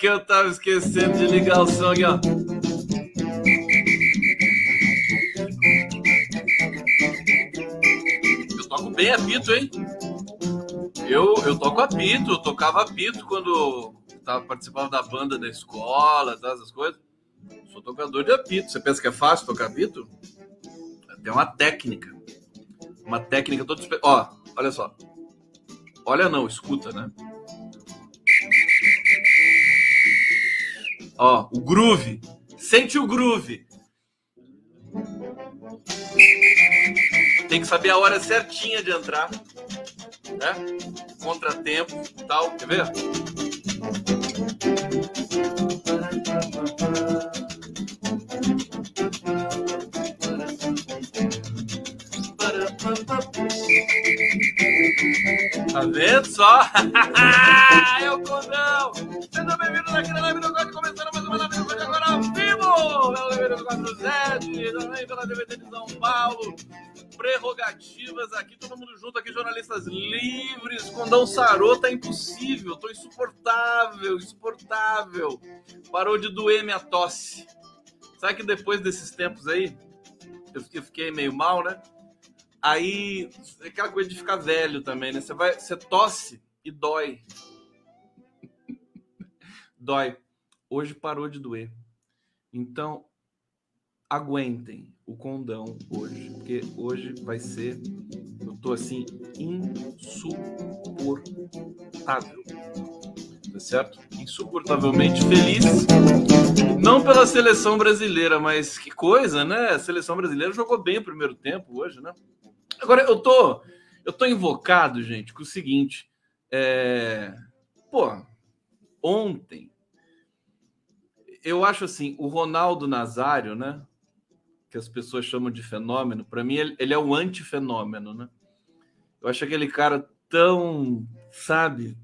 que eu tava esquecendo de ligar o som aqui, ó. Eu toco bem apito, hein? Eu, eu toco apito, eu tocava apito quando tava, participava da banda da escola, tá, essas coisas. Sou tocador de apito. Você pensa que é fácil tocar apito? Tem uma técnica. Uma técnica toda. Ó, olha só. Olha não, escuta, né? Ó, o groove. Sente o groove. Tem que saber a hora certinha de entrar, né? Contratempo, tal. Quer ver? Tá vendo só? é o condão! Sejam bem-vindos na Prerrogativas aqui, todo mundo junto aqui, jornalistas livres. Condão sarou, tá impossível, tô insuportável, insuportável. Parou de doer minha tosse. Sabe que depois desses tempos aí, eu fiquei meio mal, né? Aí, aquela coisa de ficar velho também, né? Você vai, você tosse e dói. dói. Hoje parou de doer. Então, aguentem o condão hoje, porque hoje vai ser, eu tô assim insuportável. Tá certo? Insuportavelmente feliz. Não pela seleção brasileira, mas que coisa, né? A seleção brasileira jogou bem o primeiro tempo hoje, né? Agora, eu tô, eu tô invocado, gente, com o seguinte. É... Pô, ontem, eu acho assim, o Ronaldo Nazário, né? Que as pessoas chamam de fenômeno, para mim ele, ele é o antifenômeno, né? Eu acho aquele cara tão, sabe,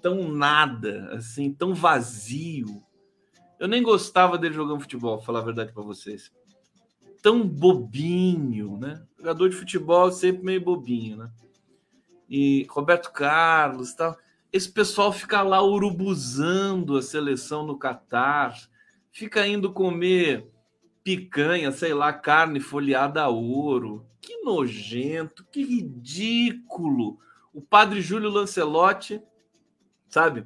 tão nada, assim, tão vazio. Eu nem gostava dele jogando futebol, falar a verdade para vocês tão bobinho, né? Jogador de futebol sempre meio bobinho, né? E Roberto Carlos, tal. Esse pessoal fica lá urubuzando a seleção no Catar, fica indo comer picanha, sei lá, carne folheada a ouro. Que nojento, que ridículo. O padre Júlio Lancelotti, sabe,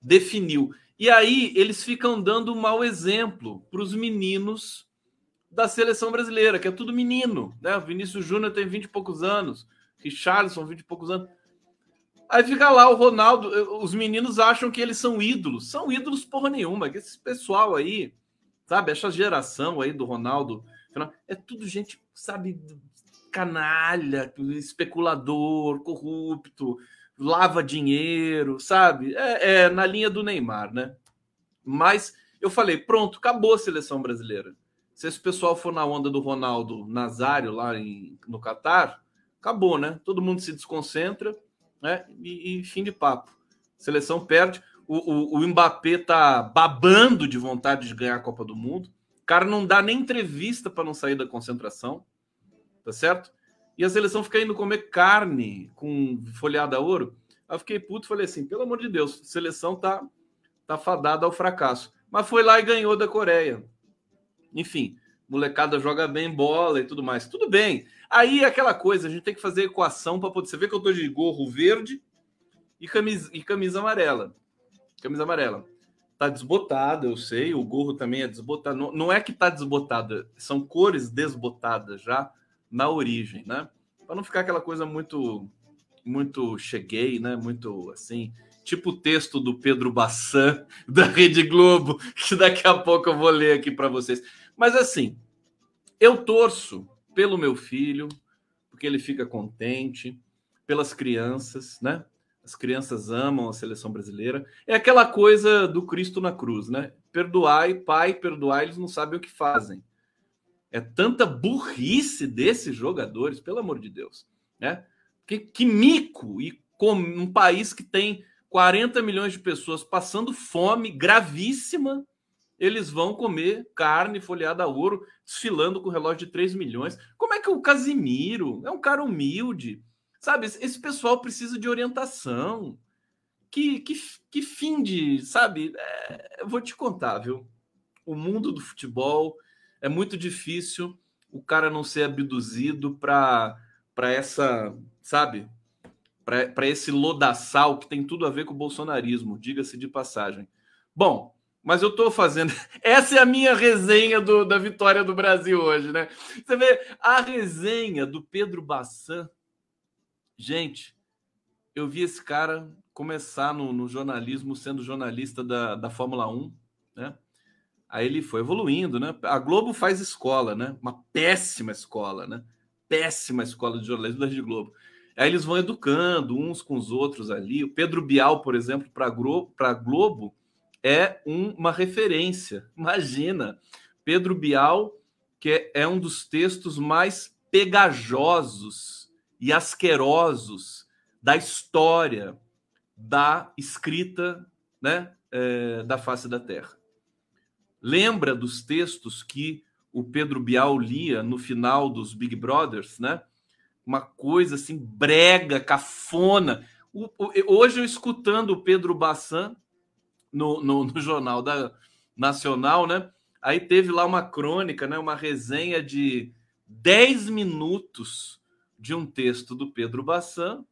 definiu. E aí eles ficam dando um mau exemplo para os meninos da seleção brasileira, que é tudo menino, né? O Vinícius Júnior tem 20 e poucos anos, Richarlison, 20 e poucos anos. Aí fica lá o Ronaldo, eh, os meninos acham que eles são ídolos. São ídolos porra nenhuma, que esse pessoal aí, sabe, essa geração aí do Ronaldo, é tudo gente, sabe, canalha, especulador, corrupto, lava dinheiro, sabe? É, é na linha do Neymar, né? Mas eu falei, pronto, acabou a seleção brasileira se esse pessoal for na onda do Ronaldo Nazário lá em, no Catar, acabou, né? Todo mundo se desconcentra, né? E, e fim de papo. seleção perde. O, o, o Mbappé tá babando de vontade de ganhar a Copa do Mundo. O cara não dá nem entrevista para não sair da concentração, tá certo? E a seleção fica indo comer carne com folhada a ouro. Aí eu fiquei puto, falei assim, pelo amor de Deus, seleção tá tá fadada ao fracasso. Mas foi lá e ganhou da Coreia. Enfim, molecada joga bem bola e tudo mais. Tudo bem. Aí aquela coisa, a gente tem que fazer equação para poder. Você vê que eu tô de gorro verde e camisa, e camisa amarela. Camisa amarela. Tá desbotada, eu sei. O gorro também é desbotado. Não, não é que tá desbotada, são cores desbotadas já na origem, né? Para não ficar aquela coisa muito, muito cheguei, né? Muito assim tipo o texto do Pedro Bassan da Rede Globo, que daqui a pouco eu vou ler aqui para vocês. Mas assim, eu torço pelo meu filho, porque ele fica contente, pelas crianças, né? As crianças amam a seleção brasileira. É aquela coisa do Cristo na cruz, né? Perdoai, pai, perdoai, eles não sabem o que fazem. É tanta burrice desses jogadores, pelo amor de Deus, né? Que, que mico e com um país que tem 40 milhões de pessoas passando fome gravíssima, eles vão comer carne folhada a ouro, desfilando com relógio de 3 milhões. Como é que o Casimiro é um cara humilde, Sabe, esse pessoal precisa de orientação. Que, que, que fim de, sabe? É, eu vou te contar, viu? O mundo do futebol é muito difícil o cara não ser abduzido para essa, sabe? Para esse lodaçal que tem tudo a ver com o bolsonarismo, diga-se de passagem. Bom, mas eu estou fazendo. Essa é a minha resenha do, da vitória do Brasil hoje, né? Você vê a resenha do Pedro Bassan. Gente, eu vi esse cara começar no, no jornalismo sendo jornalista da, da Fórmula 1, né? Aí ele foi evoluindo, né? A Globo faz escola, né? Uma péssima escola, né? Péssima escola de jornalismo da Rede Globo. Aí eles vão educando uns com os outros ali. O Pedro Bial, por exemplo, para a Globo é um, uma referência. Imagina, Pedro Bial, que é um dos textos mais pegajosos e asquerosos da história da escrita né, é, da face da Terra. Lembra dos textos que o Pedro Bial lia no final dos Big Brothers, né? Uma coisa assim brega, cafona. O, o, hoje eu escutando o Pedro Bassan no, no, no Jornal da Nacional, né? Aí teve lá uma crônica, né? Uma resenha de 10 minutos de um texto do Pedro Bassan.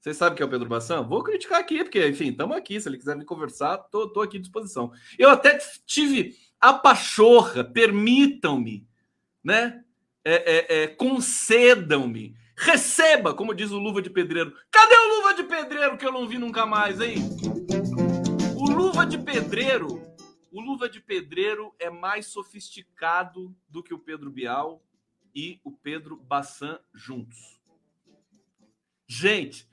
Vocês sabem que é o Pedro Bassan? Vou criticar aqui, porque, enfim, estamos aqui. Se ele quiser me conversar, estou aqui à disposição. Eu até tive a pachorra, permitam-me, né? É, é, é, concedam-me, receba, como diz o Luva de Pedreiro. Cadê o Luva de Pedreiro que eu não vi nunca mais, hein? Luva de Pedreiro, o Luva de Pedreiro é mais sofisticado do que o Pedro Bial e o Pedro Bassan juntos. Gente,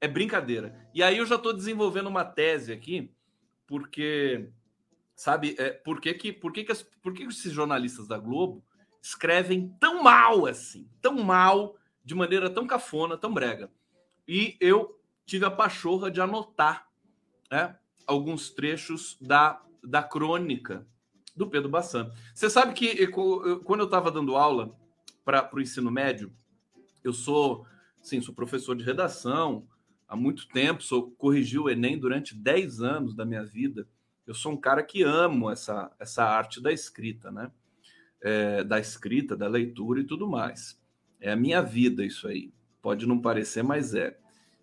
é brincadeira. E aí eu já estou desenvolvendo uma tese aqui, porque sabe, é, por que que, por que, que, as, por que esses jornalistas da Globo escrevem tão mal assim, tão mal, de maneira tão cafona, tão brega? E eu tive a pachorra de anotar, né? alguns trechos da, da crônica do Pedro Bassan. Você sabe que quando eu estava dando aula para o ensino médio, eu sou, sim, sou professor de redação há muito tempo, sou corrigi o Enem durante 10 anos da minha vida. Eu sou um cara que amo essa, essa arte da escrita, né? É, da escrita, da leitura e tudo mais. É a minha vida isso aí. Pode não parecer, mas é.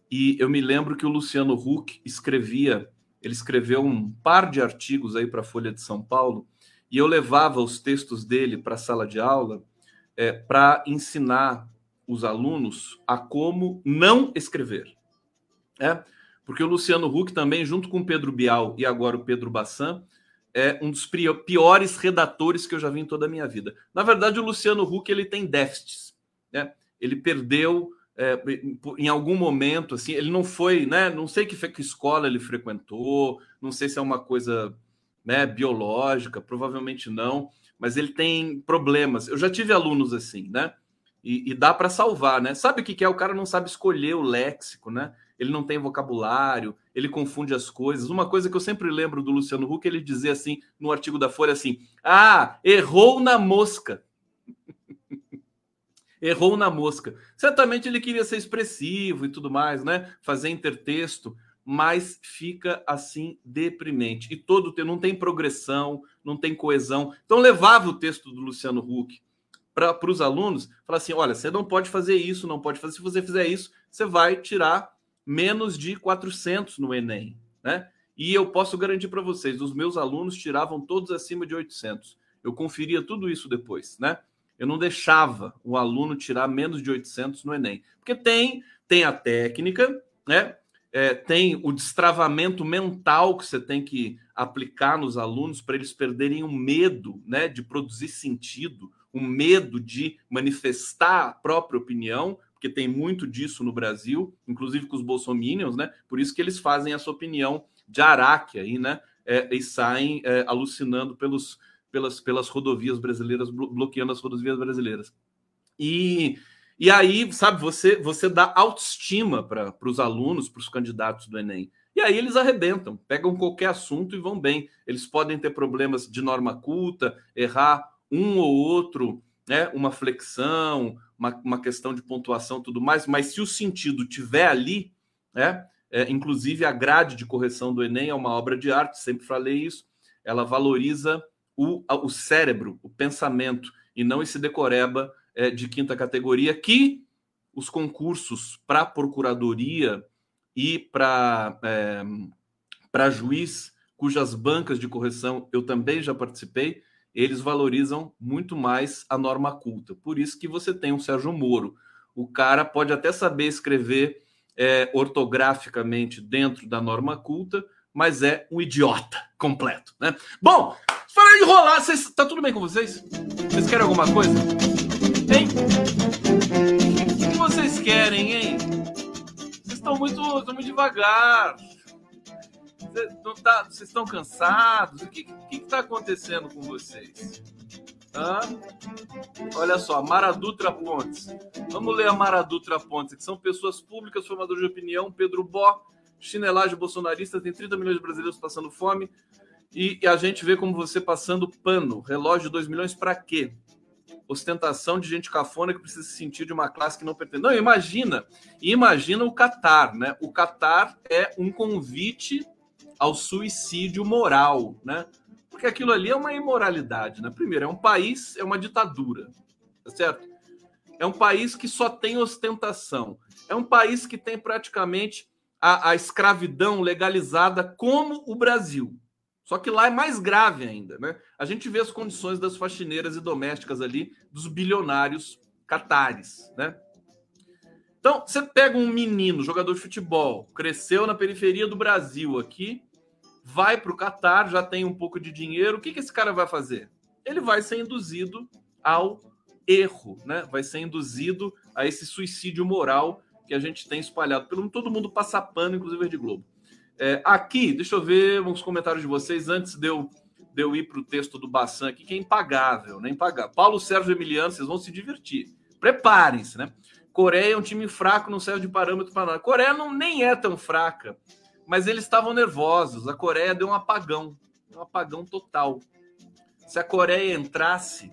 E eu me lembro que o Luciano Huck escrevia ele escreveu um par de artigos aí para a Folha de São Paulo e eu levava os textos dele para a sala de aula é, para ensinar os alunos a como não escrever. É? Porque o Luciano Huck também, junto com o Pedro Bial e agora o Pedro Bassan, é um dos piores redatores que eu já vi em toda a minha vida. Na verdade, o Luciano Huck ele tem déficits. Né? Ele perdeu é, em algum momento, assim, ele não foi, né? Não sei que, que escola ele frequentou, não sei se é uma coisa né, biológica, provavelmente não, mas ele tem problemas. Eu já tive alunos assim, né? E, e dá para salvar, né? Sabe o que, que é? O cara não sabe escolher o léxico, né? Ele não tem vocabulário, ele confunde as coisas. Uma coisa que eu sempre lembro do Luciano Huck, ele dizia assim, no artigo da Folha, assim: Ah, errou na mosca errou na mosca. Certamente ele queria ser expressivo e tudo mais, né? Fazer intertexto, mas fica assim deprimente. E todo não tem progressão, não tem coesão. Então levava o texto do Luciano Huck para os alunos, falar assim: olha, você não pode fazer isso, não pode fazer. Se você fizer isso, você vai tirar menos de 400 no Enem, né? E eu posso garantir para vocês, os meus alunos tiravam todos acima de 800. Eu conferia tudo isso depois, né? eu não deixava o aluno tirar menos de 800 no Enem. Porque tem, tem a técnica, né? É, tem o destravamento mental que você tem que aplicar nos alunos para eles perderem o medo né, de produzir sentido, o medo de manifestar a própria opinião, porque tem muito disso no Brasil, inclusive com os bolsominions, né? Por isso que eles fazem essa opinião de Araque aí, né? É, e saem é, alucinando pelos, pelas, pelas rodovias brasileiras, bloqueando as rodovias brasileiras. E, e aí, sabe, você, você dá autoestima para os alunos, para os candidatos do Enem. E aí eles arrebentam, pegam qualquer assunto e vão bem. Eles podem ter problemas de norma culta, errar um ou outro né, uma flexão, uma, uma questão de pontuação, tudo mais, mas se o sentido tiver ali, né, é, inclusive a grade de correção do Enem é uma obra de arte, sempre falei isso, ela valoriza o, o cérebro, o pensamento, e não esse decoreba é, de quinta categoria que os concursos para procuradoria e para é, para juiz, cujas bancas de correção eu também já participei, eles valorizam muito mais a norma culta. Por isso que você tem um Sérgio Moro. O cara pode até saber escrever é, ortograficamente dentro da norma culta, mas é um idiota completo, né? Bom, para enrolar, vocês, tá tudo bem com vocês? Vocês querem alguma coisa? O que vocês querem, hein? Vocês estão muito, muito devagar. Vocês, tá, estão cansados? O que está acontecendo com vocês? Hã? Olha só, Maradutra Pontes. Vamos ler a Maradutra Pontes, que são pessoas públicas, formadores de opinião. Pedro Bó, chinelagem bolsonarista, tem 30 milhões de brasileiros passando fome. E, a gente vê como você passando pano. Relógio 2 milhões para quê? Ostentação de gente cafona que precisa se sentir de uma classe que não pertence. Não, imagina. Imagina o Catar, né? O Catar é um convite ao suicídio moral, né? Porque aquilo ali é uma imoralidade, né? Primeiro, é um país, é uma ditadura, tá certo? É um país que só tem ostentação. É um país que tem praticamente a, a escravidão legalizada como o Brasil. Só que lá é mais grave ainda, né? A gente vê as condições das faxineiras e domésticas ali, dos bilionários catares, né? Então, você pega um menino, jogador de futebol, cresceu na periferia do Brasil aqui, vai para o Catar, já tem um pouco de dinheiro, o que, que esse cara vai fazer? Ele vai ser induzido ao erro, né? Vai ser induzido a esse suicídio moral que a gente tem espalhado pelo mundo. Todo mundo passa pano, inclusive Rede Globo. É, aqui, deixa eu ver uns comentários de vocês antes de eu, de eu ir para o texto do Bassan aqui, que é impagável, né? Impagável. Paulo Sérgio Emiliano, vocês vão se divertir. Preparem-se, né? Coreia é um time fraco, não serve de parâmetro para nada. Coreia não, nem é tão fraca, mas eles estavam nervosos. A Coreia deu um apagão, um apagão total. Se a Coreia entrasse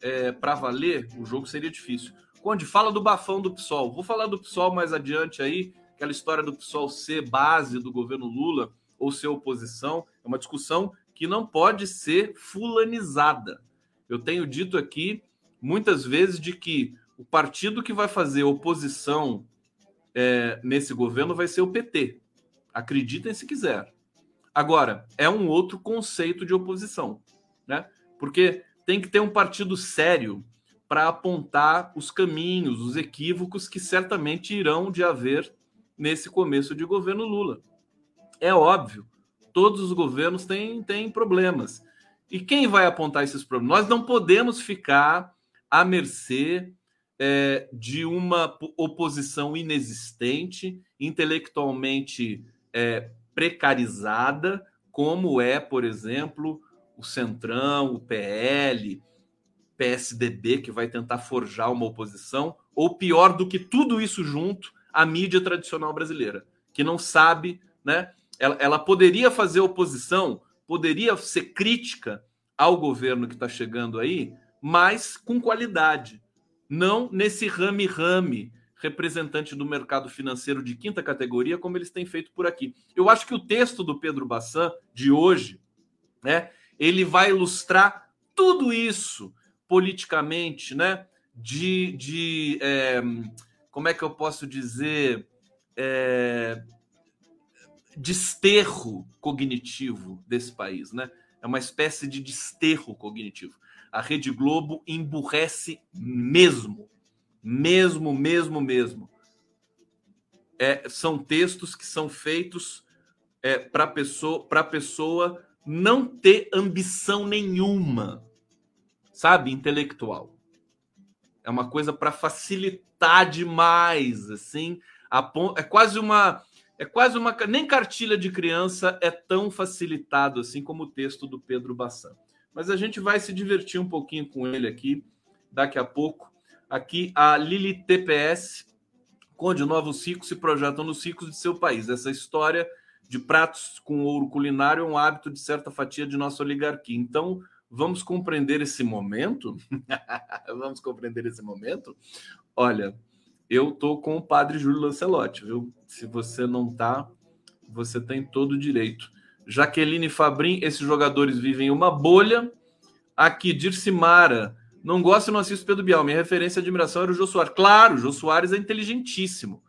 é, para valer, o jogo seria difícil. Conde, fala do bafão do PSOL. Vou falar do PSOL mais adiante aí, aquela história do PSOL ser base do governo Lula ou ser oposição. É uma discussão que não pode ser fulanizada. Eu tenho dito aqui muitas vezes de que o partido que vai fazer oposição é, nesse governo vai ser o PT. Acreditem se quiser. Agora, é um outro conceito de oposição, né? Porque tem que ter um partido sério para apontar os caminhos, os equívocos que certamente irão de haver nesse começo de governo Lula. É óbvio, todos os governos têm, têm problemas. E quem vai apontar esses problemas? Nós não podemos ficar à mercê é, de uma oposição inexistente, intelectualmente é, precarizada, como é, por exemplo, o Centrão, o PL, PSDB, que vai tentar forjar uma oposição, ou pior do que tudo isso junto, a mídia tradicional brasileira, que não sabe, né? Ela, ela poderia fazer oposição, poderia ser crítica ao governo que está chegando aí, mas com qualidade não nesse rame-rame representante do mercado financeiro de quinta categoria, como eles têm feito por aqui. Eu acho que o texto do Pedro Bassan, de hoje, né, ele vai ilustrar tudo isso politicamente, né, de, de é, como é que eu posso dizer, é, desterro cognitivo desse país, né? É uma espécie de desterro cognitivo a Rede Globo emburrece mesmo. Mesmo, mesmo, mesmo. É, são textos que são feitos é, para pessoa, a pessoa não ter ambição nenhuma, sabe, intelectual. É uma coisa para facilitar demais, assim. é quase uma é quase uma nem cartilha de criança é tão facilitado assim como o texto do Pedro Bassan mas a gente vai se divertir um pouquinho com ele aqui daqui a pouco. Aqui a Lili TPS, onde novos ciclos se projetam nos ciclos de seu país. Essa história de pratos com ouro culinário é um hábito de certa fatia de nossa oligarquia. Então, vamos compreender esse momento? vamos compreender esse momento? Olha, eu tô com o padre Júlio Lancelotti, viu? Se você não tá, você tem todo o direito. Jaqueline Fabrim, esses jogadores vivem uma bolha. Aqui, Dircimara, não gosto e não assisto Pedro Bial. Minha referência e admiração era o Jô Soares. Claro, o Jô Soares é inteligentíssimo.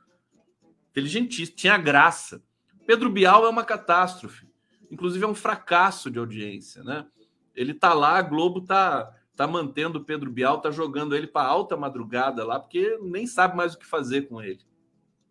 Inteligentíssimo, tinha graça. Pedro Bial é uma catástrofe. Inclusive é um fracasso de audiência, né? Ele tá lá, a Globo tá tá mantendo o Pedro Bial, tá jogando ele para alta madrugada lá, porque nem sabe mais o que fazer com ele.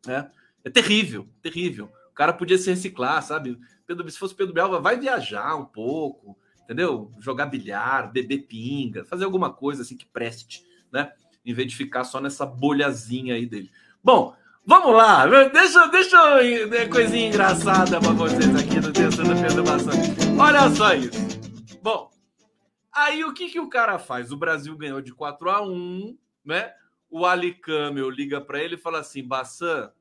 É, é terrível, terrível. O cara podia se reciclar, sabe? Pedro, se fosse Pedro Bial, vai viajar um pouco, entendeu? Jogar bilhar, beber pinga, fazer alguma coisa assim que preste, né? Em vez de ficar só nessa bolhazinha aí dele. Bom, vamos lá. Deixa, deixa eu né, coisinha engraçada para vocês aqui no Testando Perturbação. Olha só isso. Bom, aí o que, que o cara faz? O Brasil ganhou de 4 a 1 né? O Ali Camel liga para ele e fala assim: Bassan,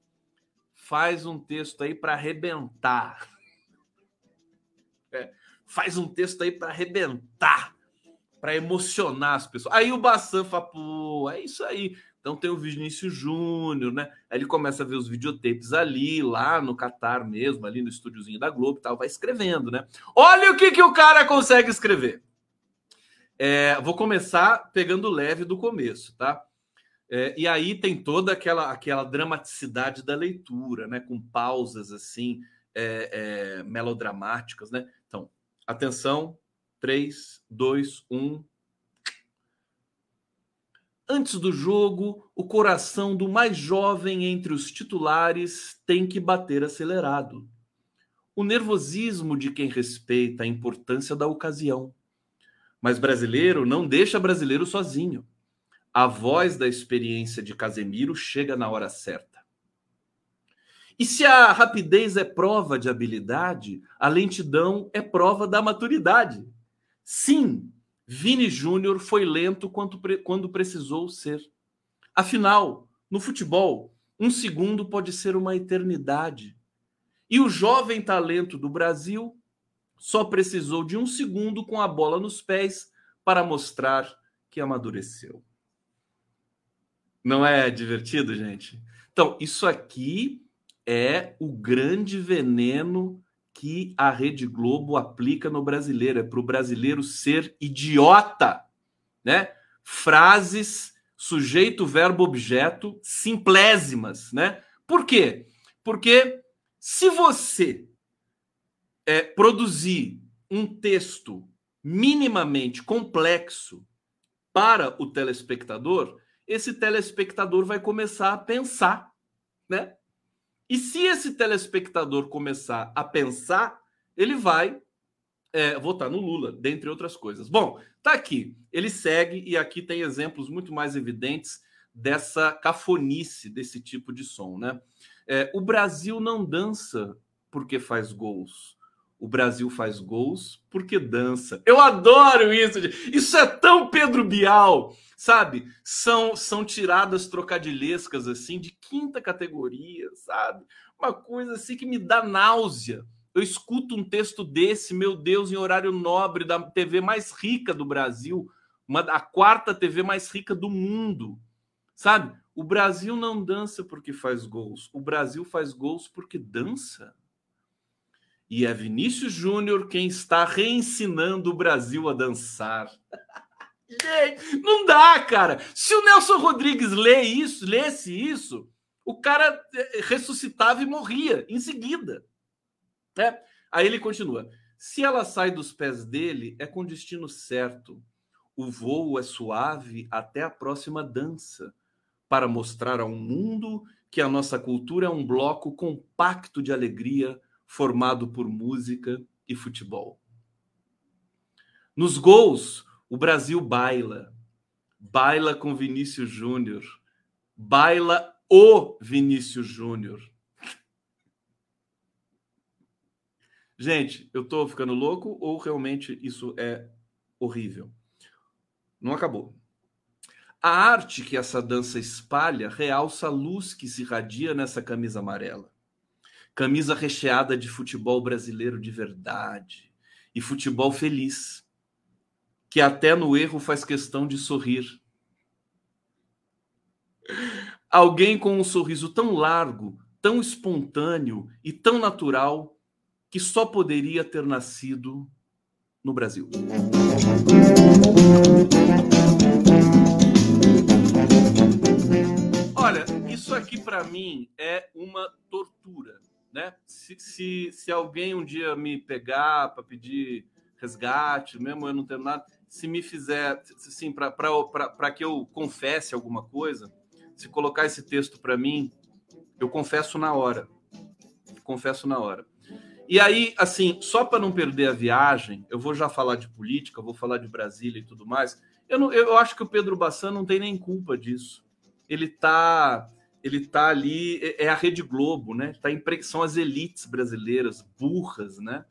faz um texto aí para arrebentar. É faz um texto aí para arrebentar, para emocionar as pessoas. Aí o Bassan fala, pô, é isso aí. Então tem o Vinícius Júnior, né? Aí ele começa a ver os videotapes ali, lá no Catar mesmo, ali no estúdiozinho da Globo e tal, vai escrevendo, né? Olha o que, que o cara consegue escrever. É, vou começar pegando leve do começo, tá? É, e aí tem toda aquela, aquela dramaticidade da leitura, né? Com pausas assim, é, é melodramáticas, né? Então, Atenção, 3, 2, 1. Antes do jogo, o coração do mais jovem entre os titulares tem que bater acelerado. O nervosismo de quem respeita a importância da ocasião. Mas brasileiro não deixa brasileiro sozinho. A voz da experiência de Casemiro chega na hora certa. E se a rapidez é prova de habilidade, a lentidão é prova da maturidade. Sim, Vini Júnior foi lento quando, quando precisou ser. Afinal, no futebol, um segundo pode ser uma eternidade. E o jovem talento do Brasil só precisou de um segundo com a bola nos pés para mostrar que amadureceu. Não é divertido, gente? Então, isso aqui é o grande veneno que a Rede Globo aplica no brasileiro, é para o brasileiro ser idiota, né? Frases sujeito, verbo, objeto, simplésimas, né? Por quê? Porque se você é, produzir um texto minimamente complexo para o telespectador, esse telespectador vai começar a pensar, né? E se esse telespectador começar a pensar, ele vai é, votar no Lula, dentre outras coisas. Bom, tá aqui. Ele segue e aqui tem exemplos muito mais evidentes dessa cafonice desse tipo de som, né? É, o Brasil não dança porque faz gols. O Brasil faz gols porque dança. Eu adoro isso. Isso é tão Pedro Bial sabe? São são tiradas trocadilhescas assim de quinta categoria, sabe? Uma coisa assim que me dá náusea. Eu escuto um texto desse, meu Deus, em horário nobre da TV mais rica do Brasil, uma, a quarta TV mais rica do mundo, sabe? O Brasil não dança porque faz gols, o Brasil faz gols porque dança. E é Vinícius Júnior quem está reensinando o Brasil a dançar. Gente, não dá, cara. Se o Nelson Rodrigues lê isso, lesse isso, o cara é, ressuscitava e morria em seguida. É. Aí ele continua. Se ela sai dos pés dele, é com destino certo. O voo é suave até a próxima dança, para mostrar ao mundo que a nossa cultura é um bloco compacto de alegria formado por música e futebol. Nos gols, o Brasil baila. Baila com Vinícius Júnior. Baila o Vinícius Júnior. Gente, eu tô ficando louco ou realmente isso é horrível? Não acabou. A arte que essa dança espalha realça a luz que se irradia nessa camisa amarela. Camisa recheada de futebol brasileiro de verdade e futebol feliz que até no erro faz questão de sorrir. Alguém com um sorriso tão largo, tão espontâneo e tão natural que só poderia ter nascido no Brasil. Olha, isso aqui para mim é uma tortura, né? Se, se, se alguém um dia me pegar para pedir resgate, mesmo eu não tendo nada, se me fizer, assim, para que eu confesse alguma coisa, se colocar esse texto para mim, eu confesso na hora. Confesso na hora. E aí, assim, só para não perder a viagem, eu vou já falar de política, vou falar de Brasília e tudo mais. Eu, não, eu acho que o Pedro Bassan não tem nem culpa disso. Ele tá, ele tá ali, é, é a Rede Globo, né? Tá em, são as elites brasileiras burras, né?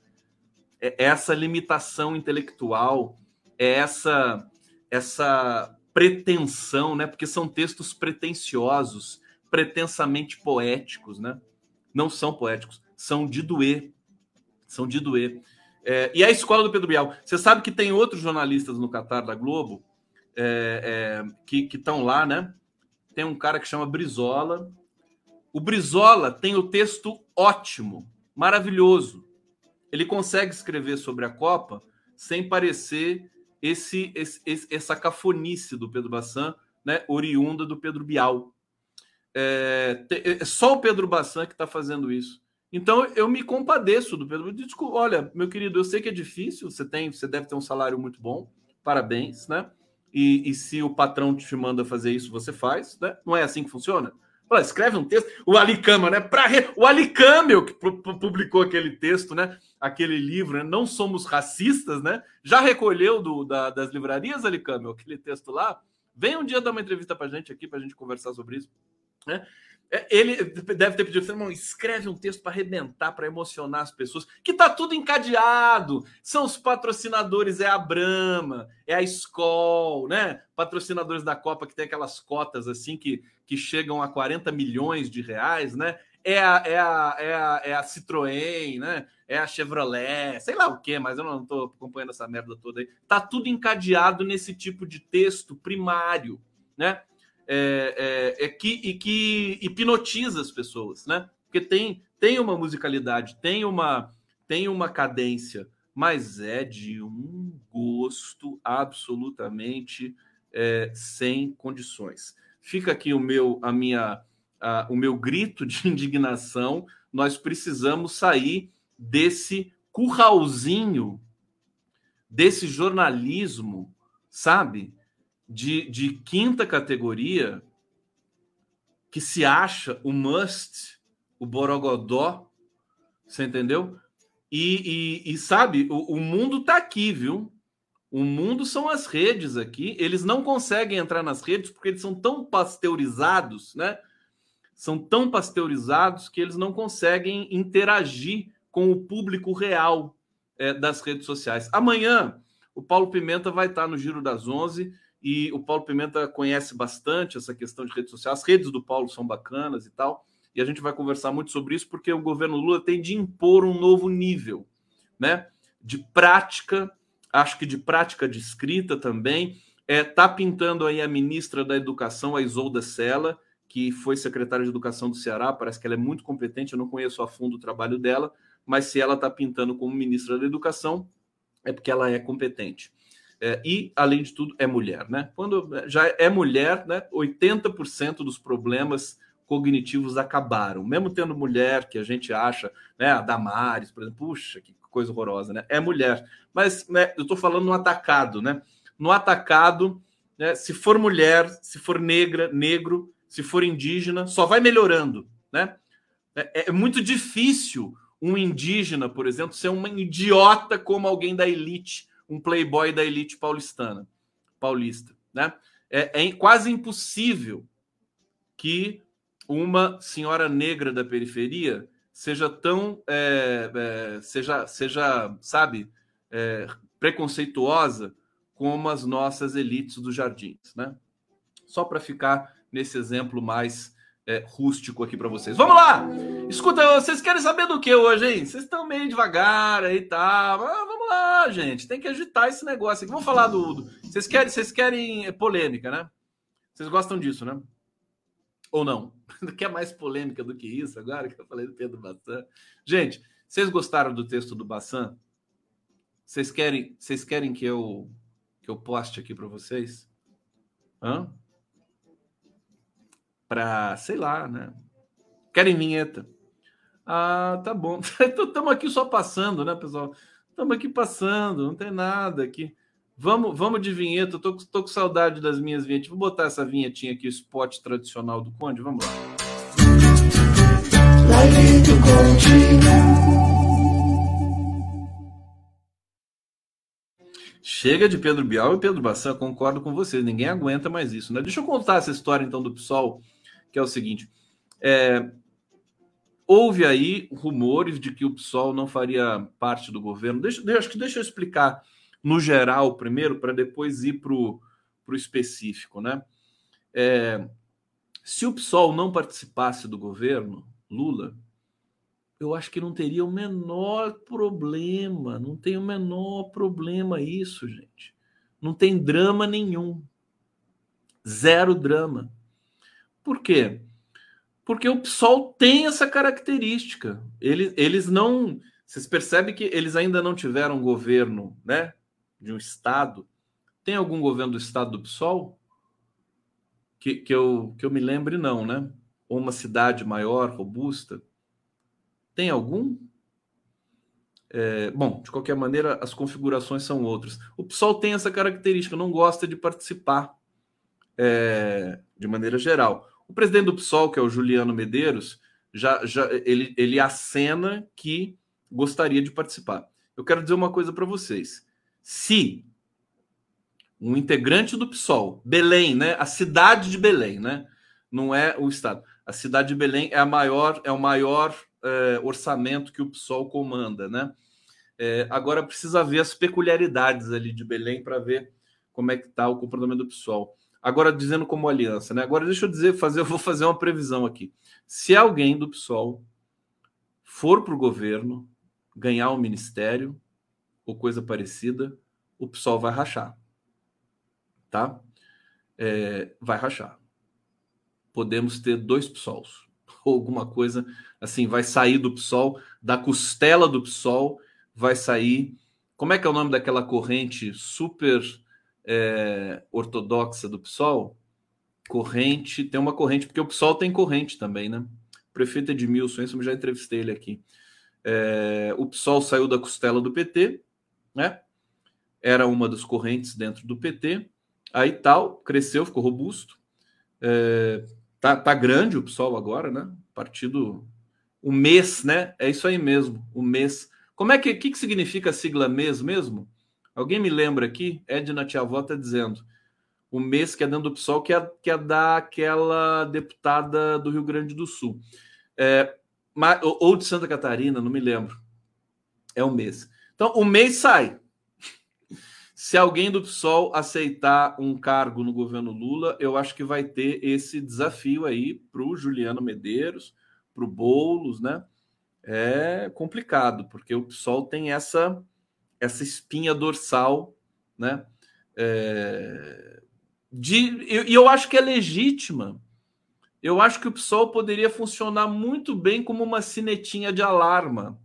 É essa limitação intelectual, é essa essa pretensão, né? Porque são textos pretensiosos, pretensamente poéticos, né? Não são poéticos, são de doer, são de doer. É, e a escola do Pedro Bial. Você sabe que tem outros jornalistas no Catar da Globo é, é, que estão lá, né? Tem um cara que chama Brizola. O Brizola tem o texto ótimo, maravilhoso. Ele consegue escrever sobre a Copa sem parecer esse, esse, essa cafonice do Pedro Bassan, né? Oriunda do Pedro Bial. É, é só o Pedro Bassan que está fazendo isso. Então eu me compadeço do Pedro. Desculpa, olha, meu querido, eu sei que é difícil, você tem, você deve ter um salário muito bom, parabéns, né? E, e se o patrão te manda fazer isso, você faz, né? Não é assim que funciona? Fala, escreve um texto. O Alicama, né? Pra re... O Alicama que publicou aquele texto, né? Aquele livro, né? Não somos racistas, né? Já recolheu do, da, das livrarias, Alicama, aquele texto lá. Vem um dia dar uma entrevista pra gente aqui, pra gente conversar sobre isso. Né? É, ele deve ter pedido, irmão, escreve um texto para arrebentar, para emocionar as pessoas, que tá tudo encadeado. São os patrocinadores, é a Brama, é a Skol, né? Patrocinadores da Copa que tem aquelas cotas assim que, que chegam a 40 milhões de reais, né? É a, é a, é a, é a Citroën, né? É a Chevrolet, sei lá o que, mas eu não tô acompanhando essa merda toda aí. Tá tudo encadeado nesse tipo de texto primário, né? É, é, é que, e que hipnotiza as pessoas, né? Porque tem, tem uma musicalidade, tem uma, tem uma cadência, mas é de um gosto absolutamente é, sem condições. Fica aqui o meu, a minha, a, o meu grito de indignação. Nós precisamos sair desse curralzinho, desse jornalismo, sabe? De, de quinta categoria que se acha o must, o borogodó, você entendeu? E, e, e sabe, o, o mundo tá aqui, viu? O mundo são as redes aqui. Eles não conseguem entrar nas redes porque eles são tão pasteurizados, né? São tão pasteurizados que eles não conseguem interagir com o público real é, das redes sociais. Amanhã, o Paulo Pimenta vai estar no Giro das Onze e o Paulo Pimenta conhece bastante essa questão de redes sociais. As redes do Paulo são bacanas e tal. E a gente vai conversar muito sobre isso, porque o governo Lula tem de impor um novo nível, né? De prática, acho que de prática de escrita também. É, tá pintando aí a ministra da Educação, a Isolda Sela, que foi secretária de Educação do Ceará. Parece que ela é muito competente, eu não conheço a fundo o trabalho dela, mas se ela está pintando como ministra da Educação, é porque ela é competente. É, e, além de tudo, é mulher, né? Quando já é mulher, né, 80% dos problemas cognitivos acabaram. Mesmo tendo mulher, que a gente acha, né, a Damares, por exemplo, puxa, que coisa horrorosa, né? É mulher. Mas né, eu estou falando no atacado, né? No atacado, né, se for mulher, se for negra, negro, se for indígena, só vai melhorando, né? É, é muito difícil um indígena, por exemplo, ser um idiota como alguém da elite um playboy da elite paulistana, paulista, né? É, é quase impossível que uma senhora negra da periferia seja tão é, é, seja seja sabe é, preconceituosa como as nossas elites dos jardins, né? Só para ficar nesse exemplo mais é, rústico aqui para vocês. Vamos lá! Escuta, vocês querem saber do que hoje, hein? Vocês estão meio devagar aí, tá? Mas lá, gente. Tem que agitar esse negócio aqui. Vamos falar do. do... Vocês, querem, vocês querem polêmica, né? Vocês gostam disso, né? Ou não? Quer mais polêmica do que isso agora que eu falei do Pedro Bassan? Gente, vocês gostaram do texto do Bassan? Vocês querem, vocês querem que eu que eu poste aqui para vocês? Hã? Para, sei lá, né? Querem vinheta? Ah, tá bom. Estamos então, aqui só passando, né, pessoal? Estamos aqui passando, não tem nada aqui. Vamos, vamos de vinheta. Tô, tô com saudade das minhas vinhetas. Vou botar essa vinhetinha aqui, o spot tradicional do Conde. Vamos lá. Live do Conde. Chega de Pedro Bial e Pedro Bassan, concordo com vocês. Ninguém aguenta mais isso, né? Deixa eu contar essa história então do PSOL, que é o seguinte: é, houve aí rumores de que o PSOL não faria parte do governo. Deixa, deixa, deixa eu explicar no geral primeiro, para depois ir para o específico, né? É, se o PSOL não participasse do governo, Lula, eu acho que não teria o menor problema. Não tem o menor problema isso, gente. Não tem drama nenhum. Zero drama. Por quê? Porque o PSOL tem essa característica. Eles, eles não. Vocês percebem que eles ainda não tiveram governo, né? De um Estado. Tem algum governo do Estado do PSOL? Que, que, eu, que eu me lembre, não, né? Ou uma cidade maior, robusta. Tem algum? É, bom, de qualquer maneira, as configurações são outras. O PSOL tem essa característica, não gosta de participar é, de maneira geral. O presidente do PSOL, que é o Juliano Medeiros, já, já ele, ele acena que gostaria de participar. Eu quero dizer uma coisa para vocês. Se um integrante do PSOL, Belém, né, a cidade de Belém, né, não é o estado. A cidade de Belém é a maior, é o maior é, orçamento que o PSOL comanda, né? É, agora precisa ver as peculiaridades ali de Belém para ver como é que está o comportamento do PSOL. Agora dizendo como aliança, né? Agora deixa eu dizer, fazer, eu vou fazer uma previsão aqui. Se alguém do PSOL for para o governo ganhar o um ministério ou coisa parecida, o PSOL vai rachar, tá? É, vai rachar. Podemos ter dois PSOLs ou alguma coisa assim, vai sair do PSOL, da costela do PSOL, vai sair. Como é que é o nome daquela corrente super é, ortodoxa do PSOL? Corrente, tem uma corrente, porque o PSOL tem corrente também, né? O prefeito Edmilson, isso eu já entrevistei ele aqui. É, o PSOL saiu da costela do PT, né? Era uma das correntes dentro do PT. Aí tal, cresceu, ficou robusto. É, tá, tá grande o PSOL agora, né? Partido o mês, né? É isso aí mesmo, o mês. Como é que, que, que significa a sigla mês mesmo? Alguém me lembra aqui? Edna Tia Avó está dizendo. O mês que é dentro do PSOL, que é, que é deputada do Rio Grande do Sul. É, ou de Santa Catarina, não me lembro. É um mês. Então, o mês sai. Se alguém do PSOL aceitar um cargo no governo Lula, eu acho que vai ter esse desafio aí para o Juliano Medeiros, para o Boulos, né? É complicado, porque o PSOL tem essa, essa espinha dorsal, né? É, de, e eu, eu acho que é legítima. Eu acho que o PSOL poderia funcionar muito bem como uma sinetinha de alarma.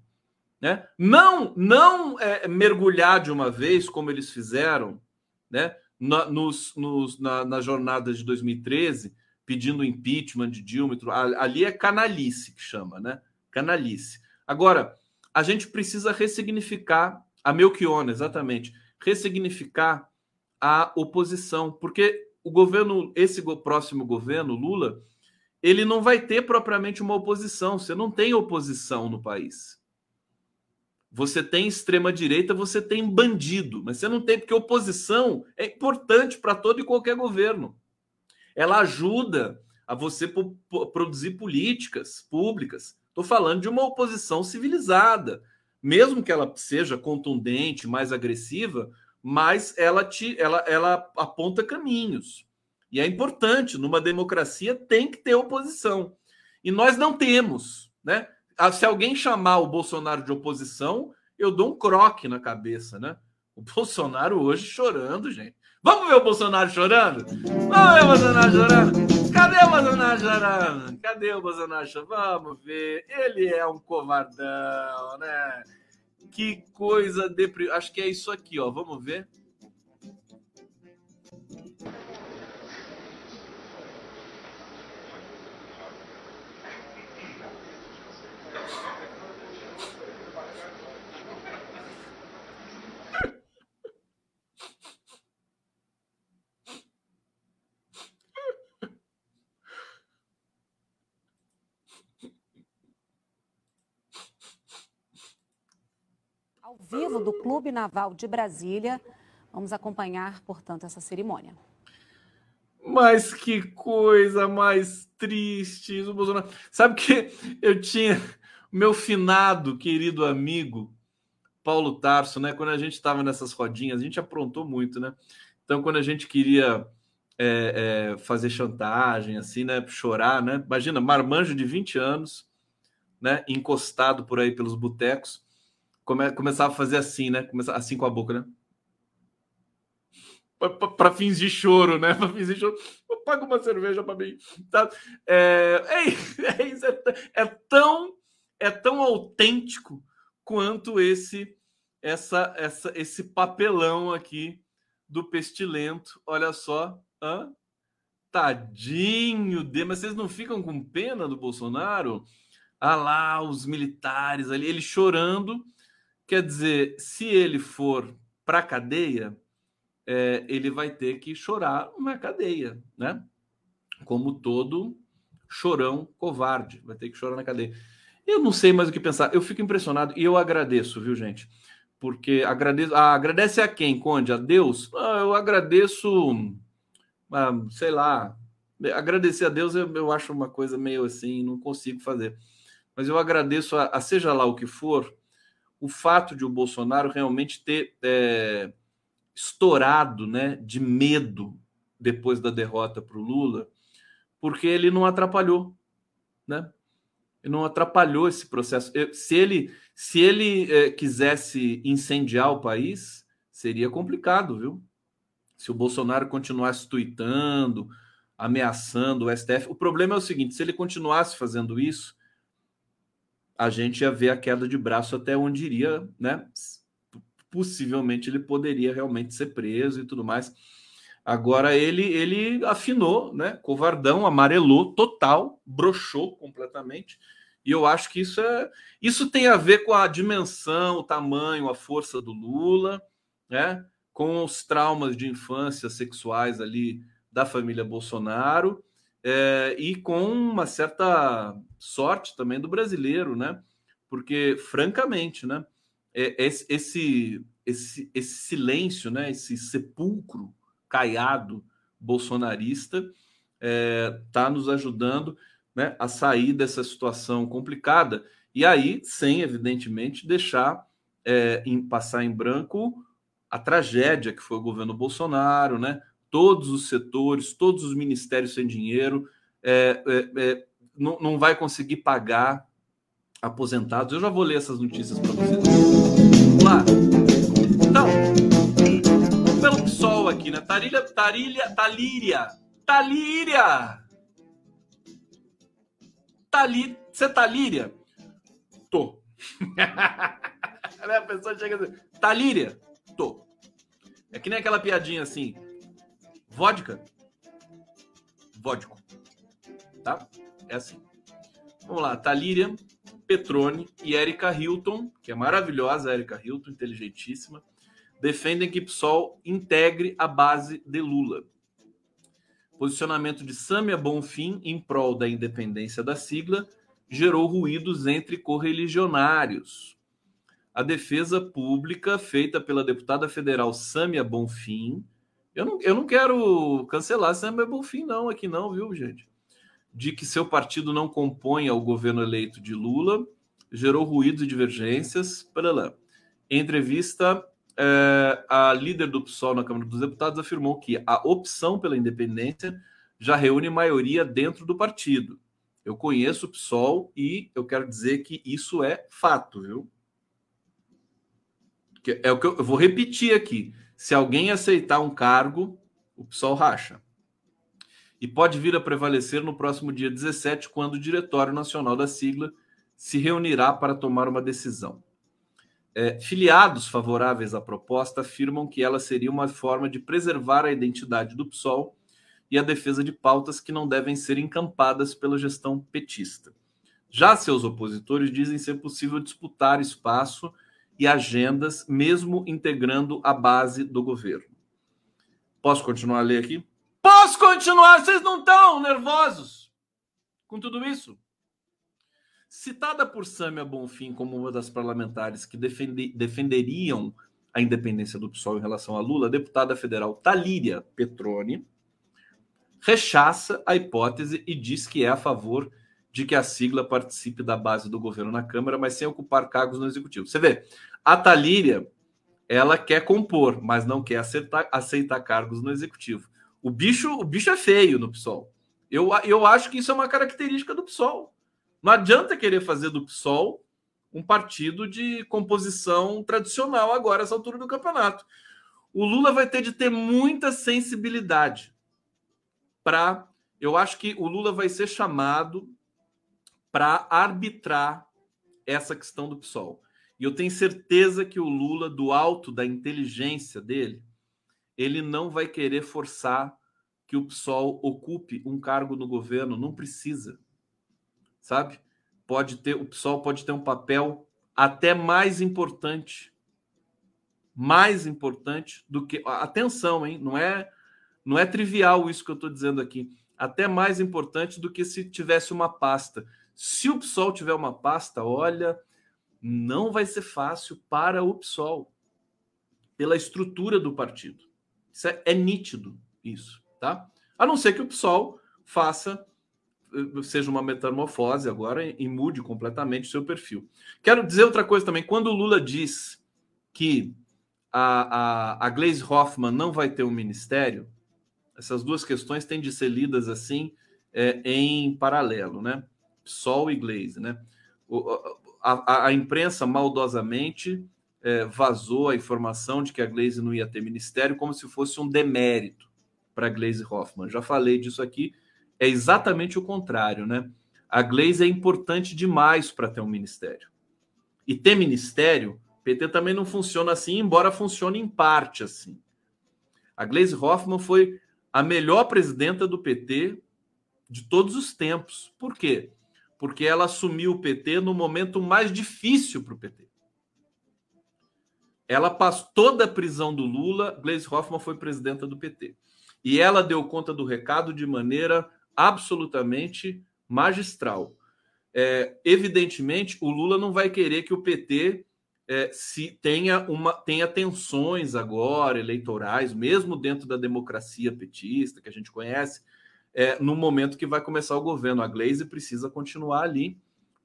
Né? Não, não é, mergulhar de uma vez, como eles fizeram né? na, nos, nos, na, na jornada de 2013, pedindo impeachment de Dilma. Ali é canalice que chama, né? Canalice. Agora, a gente precisa ressignificar a Melchiona, exatamente, ressignificar a oposição, porque o governo, esse próximo governo, Lula, ele não vai ter propriamente uma oposição. Você não tem oposição no país. Você tem extrema direita, você tem bandido, mas você não tem porque oposição é importante para todo e qualquer governo ela ajuda a você produzir políticas públicas. Estou falando de uma oposição civilizada, mesmo que ela seja contundente, mais agressiva, mas ela te, ela, ela aponta caminhos. E é importante, numa democracia tem que ter oposição. E nós não temos, né? Ah, se alguém chamar o Bolsonaro de oposição, eu dou um croque na cabeça, né? O Bolsonaro hoje chorando, gente. Vamos ver o Bolsonaro chorando? Vamos ver o Bolsonaro chorando? Cadê o Bolsonaro chorando? Cadê o Bolsonaro chorando? Vamos ver. Ele é um covardão, né? Que coisa deprim... Acho que é isso aqui, ó. Vamos ver. vivo do Clube Naval de Brasília. Vamos acompanhar, portanto, essa cerimônia. Mas que coisa mais triste, o Bolsonaro. Sabe que eu tinha meu finado querido amigo Paulo Tarso, né? Quando a gente estava nessas rodinhas, a gente aprontou muito, né? Então, quando a gente queria é, é, fazer chantagem, assim, né? Chorar, né? Imagina, marmanjo de 20 anos, né? Encostado por aí pelos botecos come, começava a fazer assim, né? Começava assim com a boca, né? Para fins de choro, né? Para fins de choro. Paga uma cerveja para mim. Tá? É, é, é, isso, é, é, tão, é tão autêntico quanto esse, essa, essa, esse papelão aqui do pestilento. Olha só. Hã? Tadinho de. Mas vocês não ficam com pena do Bolsonaro? Ah lá, os militares ali, ele chorando Quer dizer, se ele for para a cadeia, é, ele vai ter que chorar na cadeia, né? Como todo chorão covarde, vai ter que chorar na cadeia. Eu não sei mais o que pensar. Eu fico impressionado e eu agradeço, viu, gente? Porque agradeço. Ah, agradece a quem, Conde? A Deus? Ah, eu agradeço, ah, sei lá. Agradecer a Deus eu, eu, acho uma coisa meio assim, não consigo fazer. Mas eu agradeço a, a seja lá o que for, o fato de o Bolsonaro realmente ter é, estourado né, de medo depois da derrota para o Lula, porque ele não atrapalhou, né? Ele não atrapalhou esse processo. Se ele, se ele é, quisesse incendiar o país, seria complicado, viu? Se o Bolsonaro continuasse tuitando, ameaçando o STF. O problema é o seguinte: se ele continuasse fazendo isso, a gente ia ver a queda de braço até onde iria, né? Possivelmente ele poderia realmente ser preso e tudo mais. Agora ele ele afinou, né? Covardão, amarelou total, brochou completamente. E eu acho que isso é isso tem a ver com a dimensão, o tamanho, a força do Lula, né? Com os traumas de infância sexuais ali da família Bolsonaro é, e com uma certa sorte também do brasileiro, né? Porque, francamente, né? É, esse, esse, esse, silêncio, né? Esse sepulcro caiado bolsonarista está é, tá nos ajudando né, a sair dessa situação complicada e aí, sem evidentemente deixar é, em, passar em branco a tragédia que foi o governo Bolsonaro, né? Todos os setores, todos os ministérios sem dinheiro, é, é, é, não, não vai conseguir pagar aposentados. Eu já vou ler essas notícias para vocês. Vamos lá. Então, pelo PSOL aqui, né? Tarília, Tarília, Talíria, Talíria. Tali, você tá Líria? Tô. a pessoa chega assim, Talíria? Tô. É que nem aquela piadinha assim, Vodka. Vodko. Tá? É assim. Vamos lá. Talíria, Petrone e Erika Hilton, que é maravilhosa, Erika Hilton, inteligentíssima, defendem que PSOL integre a base de Lula. Posicionamento de Sâmia Bonfim em prol da independência da sigla gerou ruídos entre correligionários. A defesa pública feita pela deputada federal Sâmia Bonfim eu não, eu não quero cancelar Sam Bonfim, não, aqui não, viu, gente? De que seu partido não compõe o governo eleito de Lula, gerou ruídos e divergências. lá. Em entrevista, é, a líder do PSOL na Câmara dos Deputados afirmou que a opção pela independência já reúne maioria dentro do partido. Eu conheço o PSOL e eu quero dizer que isso é fato, viu? É o que eu, eu vou repetir aqui. Se alguém aceitar um cargo, o PSOL racha. E pode vir a prevalecer no próximo dia 17, quando o Diretório Nacional da sigla se reunirá para tomar uma decisão. É, filiados favoráveis à proposta afirmam que ela seria uma forma de preservar a identidade do PSOL e a defesa de pautas que não devem ser encampadas pela gestão petista. Já seus opositores dizem ser possível disputar espaço e agendas, mesmo integrando a base do governo. Posso continuar a ler aqui? Posso continuar? Vocês não estão nervosos com tudo isso? Citada por Sâmia Bonfim como uma das parlamentares que defende, defenderiam a independência do PSOL em relação a Lula, a deputada federal Talíria Petroni rechaça a hipótese e diz que é a favor de que a sigla participe da base do governo na Câmara, mas sem ocupar cargos no Executivo. Você vê, a Talíria, ela quer compor, mas não quer aceitar, aceitar cargos no Executivo. O bicho, o bicho é feio no PSOL. Eu, eu acho que isso é uma característica do PSOL. Não adianta querer fazer do PSOL um partido de composição tradicional agora, essa altura do campeonato. O Lula vai ter de ter muita sensibilidade para. Eu acho que o Lula vai ser chamado para arbitrar essa questão do PSOL. E eu tenho certeza que o Lula, do alto da inteligência dele, ele não vai querer forçar que o PSOL ocupe um cargo no governo, não precisa. Sabe? Pode ter, o PSOL pode ter um papel até mais importante. Mais importante do que. Atenção, hein? Não é não é trivial isso que eu estou dizendo aqui. Até mais importante do que se tivesse uma pasta. Se o PSOL tiver uma pasta, olha, não vai ser fácil para o PSOL, pela estrutura do partido. Isso é, é nítido, isso, tá? A não ser que o PSOL faça, eh, seja uma metamorfose agora e mude completamente o seu perfil. Quero dizer outra coisa também. Quando o Lula diz que a, a, a Gleisi Hoffmann não vai ter um ministério, essas duas questões têm de ser lidas assim é, em paralelo, né? Sol e Glaze, né? O, a, a, imprensa maldosamente é, vazou a informação de que a Glaze não ia ter ministério como se fosse um demérito para Glaze Hoffman. Já falei disso aqui. É exatamente o contrário, né? A Glaze é importante demais para ter um ministério. E ter ministério, PT também não funciona assim, embora funcione em parte assim. A Glaze Hoffman foi a melhor presidenta do PT de todos os tempos. Por quê? Porque ela assumiu o PT no momento mais difícil para o PT. Ela passou toda a prisão do Lula, Gleisi Hoffmann foi presidenta do PT. E ela deu conta do recado de maneira absolutamente magistral. É, evidentemente, o Lula não vai querer que o PT é, se tenha uma tenha tensões agora eleitorais, mesmo dentro da democracia petista que a gente conhece, é, no momento que vai começar o governo. A Glaze precisa continuar ali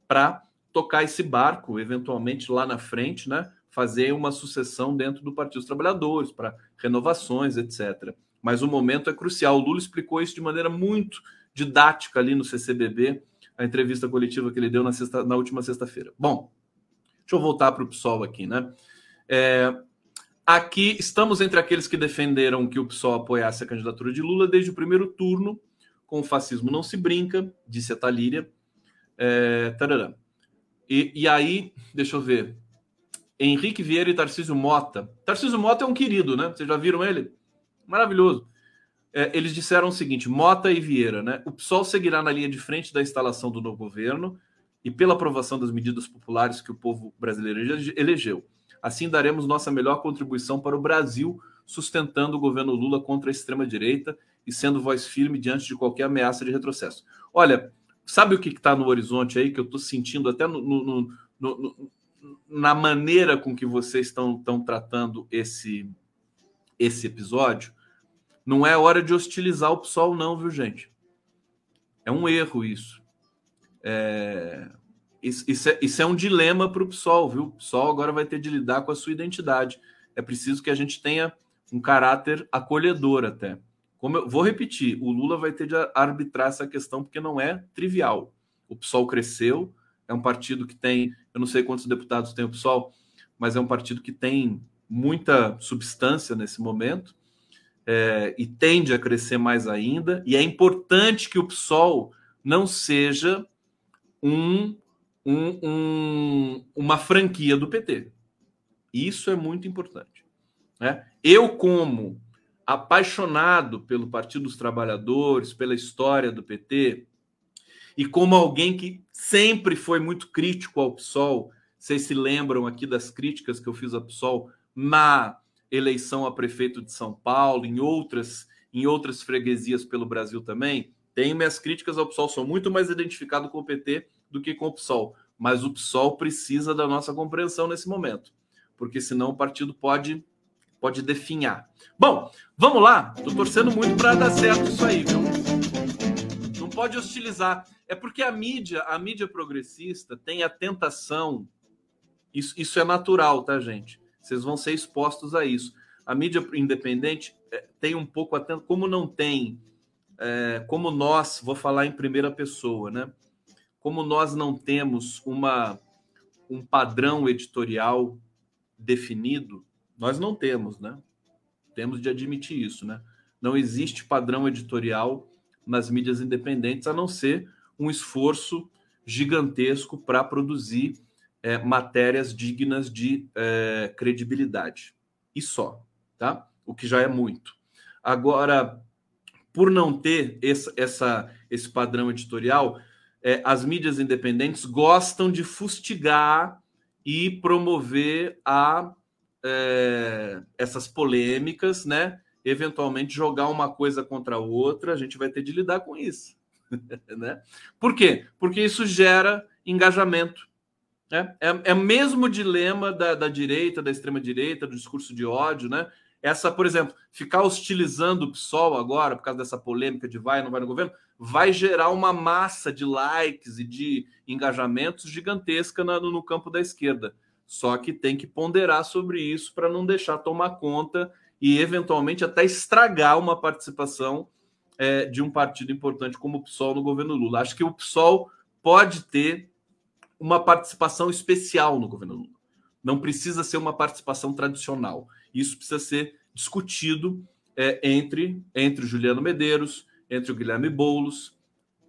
para tocar esse barco, eventualmente lá na frente, né? Fazer uma sucessão dentro do Partido dos Trabalhadores, para renovações, etc. Mas o momento é crucial. O Lula explicou isso de maneira muito didática ali no CCBB, a entrevista coletiva que ele deu na, sexta, na última sexta-feira. Bom, Deixa eu voltar para o PSOL aqui, né? É, aqui estamos entre aqueles que defenderam que o PSOL apoiasse a candidatura de Lula desde o primeiro turno. Com o fascismo não se brinca, disse a Talíria. É, e, e aí, deixa eu ver. Henrique Vieira e Tarcísio Mota. Tarcísio Mota é um querido, né? Vocês já viram ele? Maravilhoso. É, eles disseram o seguinte: Mota e Vieira, né? O PSOL seguirá na linha de frente da instalação do novo governo e pela aprovação das medidas populares que o povo brasileiro elegeu. Assim, daremos nossa melhor contribuição para o Brasil, sustentando o governo Lula contra a extrema-direita e sendo voz firme diante de qualquer ameaça de retrocesso. Olha, sabe o que está no horizonte aí, que eu estou sentindo até no, no, no, na maneira com que vocês estão, tratando esse, esse episódio? Não é hora de hostilizar o PSOL, não, viu, gente? É um erro isso. É, isso, isso, é, isso, é, um dilema para o PSOL, viu? O PSOL agora vai ter de lidar com a sua identidade. É preciso que a gente tenha um caráter acolhedor até. Como eu vou repetir, o Lula vai ter de arbitrar essa questão porque não é trivial. O PSOL cresceu, é um partido que tem, eu não sei quantos deputados tem o PSOL, mas é um partido que tem muita substância nesse momento é, e tende a crescer mais ainda. E é importante que o PSOL não seja um, um, um, uma franquia do PT. Isso é muito importante. Né? Eu, como apaixonado pelo Partido dos Trabalhadores, pela história do PT, e como alguém que sempre foi muito crítico ao PSOL, vocês se lembram aqui das críticas que eu fiz ao PSOL na eleição a prefeito de São Paulo, em outras, em outras freguesias pelo Brasil também. Tenho minhas críticas ao PSOL, sou muito mais identificado com o PT do que com o PSOL, mas o PSOL precisa da nossa compreensão nesse momento, porque senão o partido pode pode definhar. Bom, vamos lá. Estou torcendo muito para dar certo isso aí, viu? Não pode hostilizar. É porque a mídia, a mídia progressista tem a tentação. Isso, isso é natural, tá, gente? Vocês vão ser expostos a isso. A mídia independente é, tem um pouco atento, como não tem, é, como nós, vou falar em primeira pessoa, né? Como nós não temos uma um padrão editorial definido, nós não temos, né? Temos de admitir isso, né? Não existe padrão editorial nas mídias independentes, a não ser um esforço gigantesco para produzir é, matérias dignas de é, credibilidade. E só, tá? O que já é muito. Agora, por não ter esse, essa, esse padrão editorial, é, as mídias independentes gostam de fustigar e promover a é, essas polêmicas, né? Eventualmente jogar uma coisa contra a outra, a gente vai ter de lidar com isso. né? Por quê? Porque isso gera engajamento. Né? É, é o mesmo dilema da, da direita, da extrema-direita, do discurso de ódio, né? Essa, por exemplo, ficar hostilizando o PSOL agora, por causa dessa polêmica de vai ou não vai no governo, vai gerar uma massa de likes e de engajamentos gigantesca no, no campo da esquerda. Só que tem que ponderar sobre isso para não deixar tomar conta e, eventualmente, até estragar uma participação é, de um partido importante como o PSOL no governo Lula. Acho que o PSOL pode ter uma participação especial no governo Lula. Não precisa ser uma participação tradicional. Isso precisa ser discutido é, entre, entre o Juliano Medeiros, entre o Guilherme Boulos,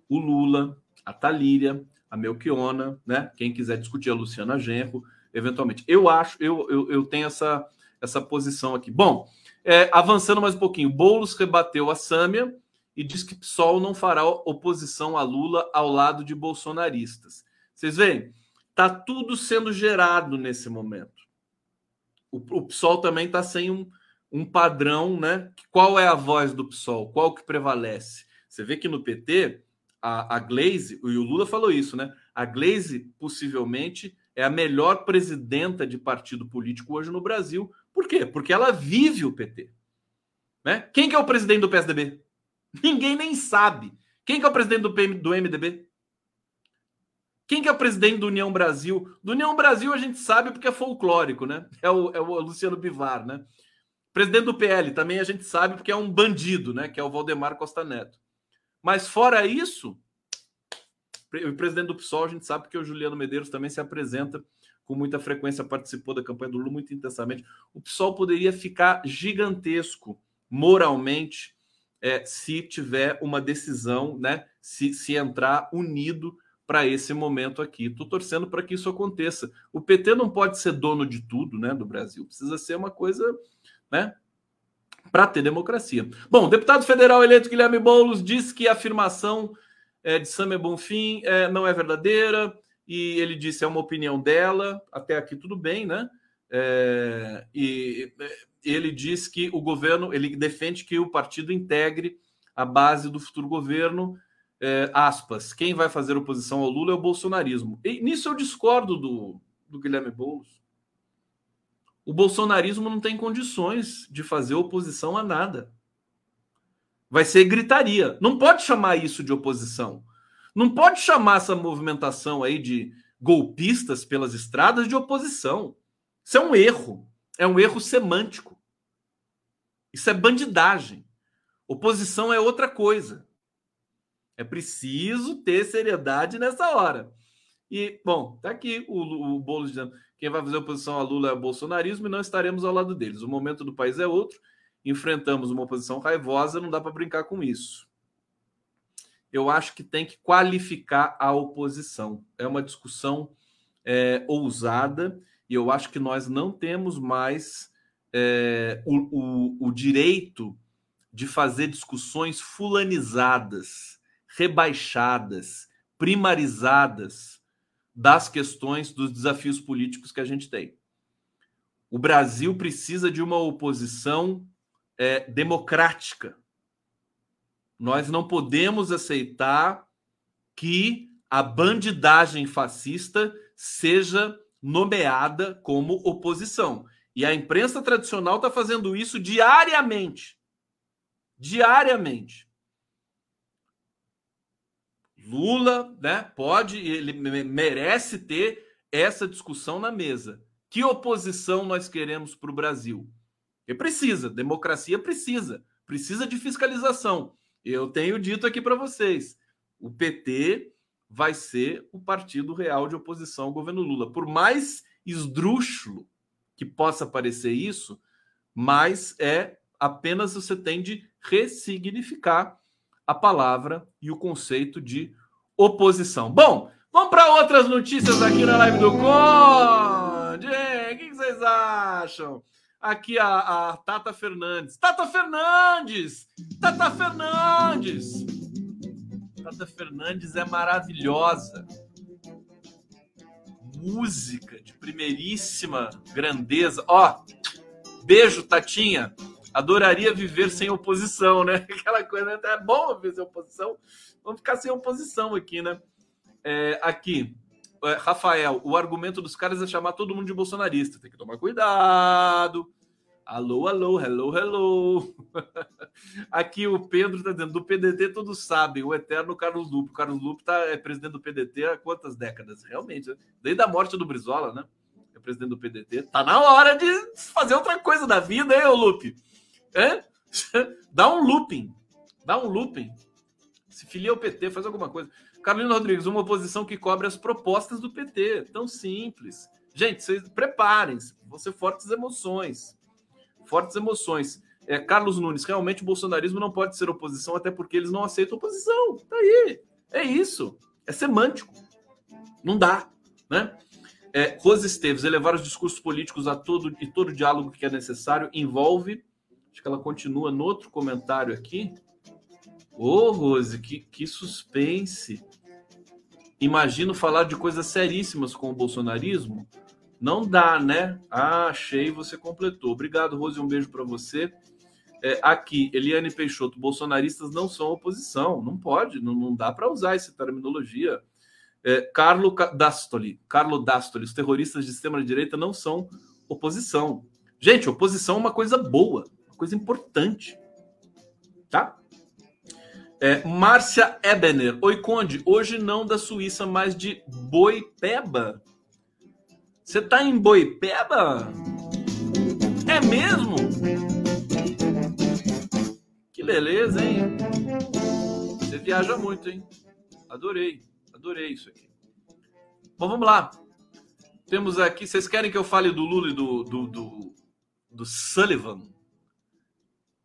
o Lula, a Talíria, a Melchiona, né? Quem quiser discutir a Luciana Genro, eventualmente. Eu acho, eu, eu, eu tenho essa, essa posição aqui. Bom, é, avançando mais um pouquinho, Boulos rebateu a Sâmia e diz que PSOL não fará oposição a Lula ao lado de bolsonaristas. Vocês veem? Tá tudo sendo gerado nesse momento. O, o PSOL também está sem um, um padrão, né? Qual é a voz do PSOL? Qual que prevalece? Você vê que no PT, a, a Glaze, e o Lula falou isso, né? A Glaze possivelmente é a melhor presidenta de partido político hoje no Brasil. Por quê? Porque ela vive o PT. Né? Quem que é o presidente do PSDB? Ninguém nem sabe. Quem que é o presidente do, PM, do MDB? Quem que é o presidente do União Brasil? Do União Brasil a gente sabe porque é folclórico, né? É o, é o Luciano Bivar, né? Presidente do PL também a gente sabe porque é um bandido, né? Que é o Valdemar Costa Neto. Mas fora isso, o presidente do PSOL, a gente sabe que o Juliano Medeiros também se apresenta com muita frequência, participou da campanha do Lula muito intensamente. O PSOL poderia ficar gigantesco moralmente é, se tiver uma decisão, né? Se, se entrar unido para esse momento aqui. Estou torcendo para que isso aconteça. O PT não pode ser dono de tudo, né, do Brasil. Precisa ser uma coisa, né, para ter democracia. Bom, deputado federal eleito Guilherme Boulos diz que a afirmação é, de Samia Bonfim é, não é verdadeira e ele disse é uma opinião dela, até aqui tudo bem, né? É, e ele diz que o governo, ele defende que o partido integre a base do futuro governo, é, aspas, quem vai fazer oposição ao Lula é o bolsonarismo. E nisso eu discordo do, do Guilherme Boulos. O bolsonarismo não tem condições de fazer oposição a nada vai ser gritaria. Não pode chamar isso de oposição. Não pode chamar essa movimentação aí de golpistas pelas estradas de oposição. Isso é um erro. É um erro semântico. Isso é bandidagem. Oposição é outra coisa. É preciso ter seriedade nessa hora. E, bom, tá aqui o, o Boulos dizendo quem vai fazer oposição a Lula é o bolsonarismo e não estaremos ao lado deles. O momento do país é outro, enfrentamos uma oposição raivosa, não dá para brincar com isso. Eu acho que tem que qualificar a oposição. É uma discussão é, ousada e eu acho que nós não temos mais é, o, o, o direito de fazer discussões fulanizadas, rebaixadas, primarizadas das questões dos desafios políticos que a gente tem. O Brasil precisa de uma oposição é, democrática. Nós não podemos aceitar que a bandidagem fascista seja nomeada como oposição. E a imprensa tradicional está fazendo isso diariamente. Diariamente. Lula, né, pode, ele merece ter essa discussão na mesa. Que oposição nós queremos para o Brasil? E precisa, democracia precisa, precisa de fiscalização. Eu tenho dito aqui para vocês, o PT vai ser o partido real de oposição ao governo Lula. Por mais esdrúxulo que possa parecer isso, mas é apenas você tem de ressignificar a palavra e o conceito de oposição. Bom, vamos para outras notícias aqui na live do Conde. O que vocês acham? Aqui a, a Tata Fernandes. Tata Fernandes! Tata Fernandes! Tata Fernandes é maravilhosa. Música de primeiríssima grandeza. Ó, beijo, Tatinha. Adoraria viver sem oposição, né? Aquela coisa, né? É bom viver sem oposição. Vamos ficar sem oposição aqui, né? É, aqui, Rafael, o argumento dos caras é chamar todo mundo de bolsonarista. Tem que tomar cuidado. Alô, alô, hello, hello. Aqui o Pedro está dizendo, do PDT todos sabem, o eterno Carlos Lupe. O Carlos Lupe tá, é presidente do PDT há quantas décadas? Realmente, né? desde a morte do Brizola, né? É presidente do PDT. Tá na hora de fazer outra coisa da vida, hein, ô Lupe? É? Dá um looping. Dá um looping. Se filia ao PT, faz alguma coisa. Carolina Rodrigues, uma oposição que cobre as propostas do PT. Tão simples. Gente, vocês preparem-se. Vão ser fortes emoções. Fortes emoções. É, Carlos Nunes, realmente o bolsonarismo não pode ser oposição, até porque eles não aceitam oposição. Tá aí. É isso. É semântico. Não dá. Né? É, Rose Esteves, elevar os discursos políticos a todo e todo diálogo que é necessário envolve Acho que ela continua no outro comentário aqui. Ô, oh, Rose, que, que suspense. Imagino falar de coisas seríssimas com o bolsonarismo. Não dá, né? Ah, achei, você completou. Obrigado, Rose, um beijo para você. É, aqui, Eliane Peixoto, bolsonaristas não são oposição. Não pode, não, não dá para usar essa terminologia. É, Carlo Dastoli, Carlo Dastoli, os terroristas de extrema-direita não são oposição. Gente, oposição é uma coisa boa coisa importante. Tá? É, Márcia Ebener. Oi, Conde. Hoje não da Suíça, mas de Boipeba. Você tá em Boipeba? É mesmo? Que beleza, hein? Você viaja muito, hein? Adorei. Adorei isso aqui. Bom, vamos lá. Temos aqui. Vocês querem que eu fale do Lula e do, do, do, do Sullivan?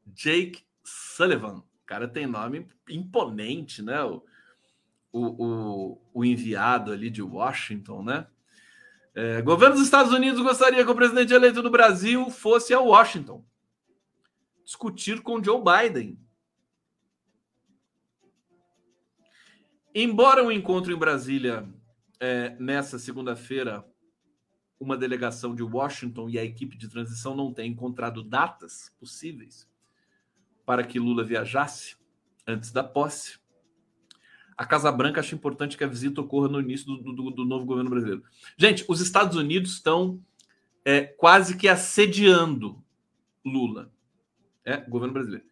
Jake Sullivan. Cara tem nome imponente, né? O, o, o, enviado ali de Washington, né? É, governo dos Estados Unidos gostaria que o presidente eleito do Brasil fosse a Washington discutir com Joe Biden. Embora o encontro em Brasília é, nessa segunda-feira, uma delegação de Washington e a equipe de transição não tenha encontrado datas possíveis, para que Lula viajasse antes da posse. A Casa Branca acha importante que a visita ocorra no início do, do, do novo governo brasileiro. Gente, os Estados Unidos estão é, quase que assediando Lula, é, governo brasileiro.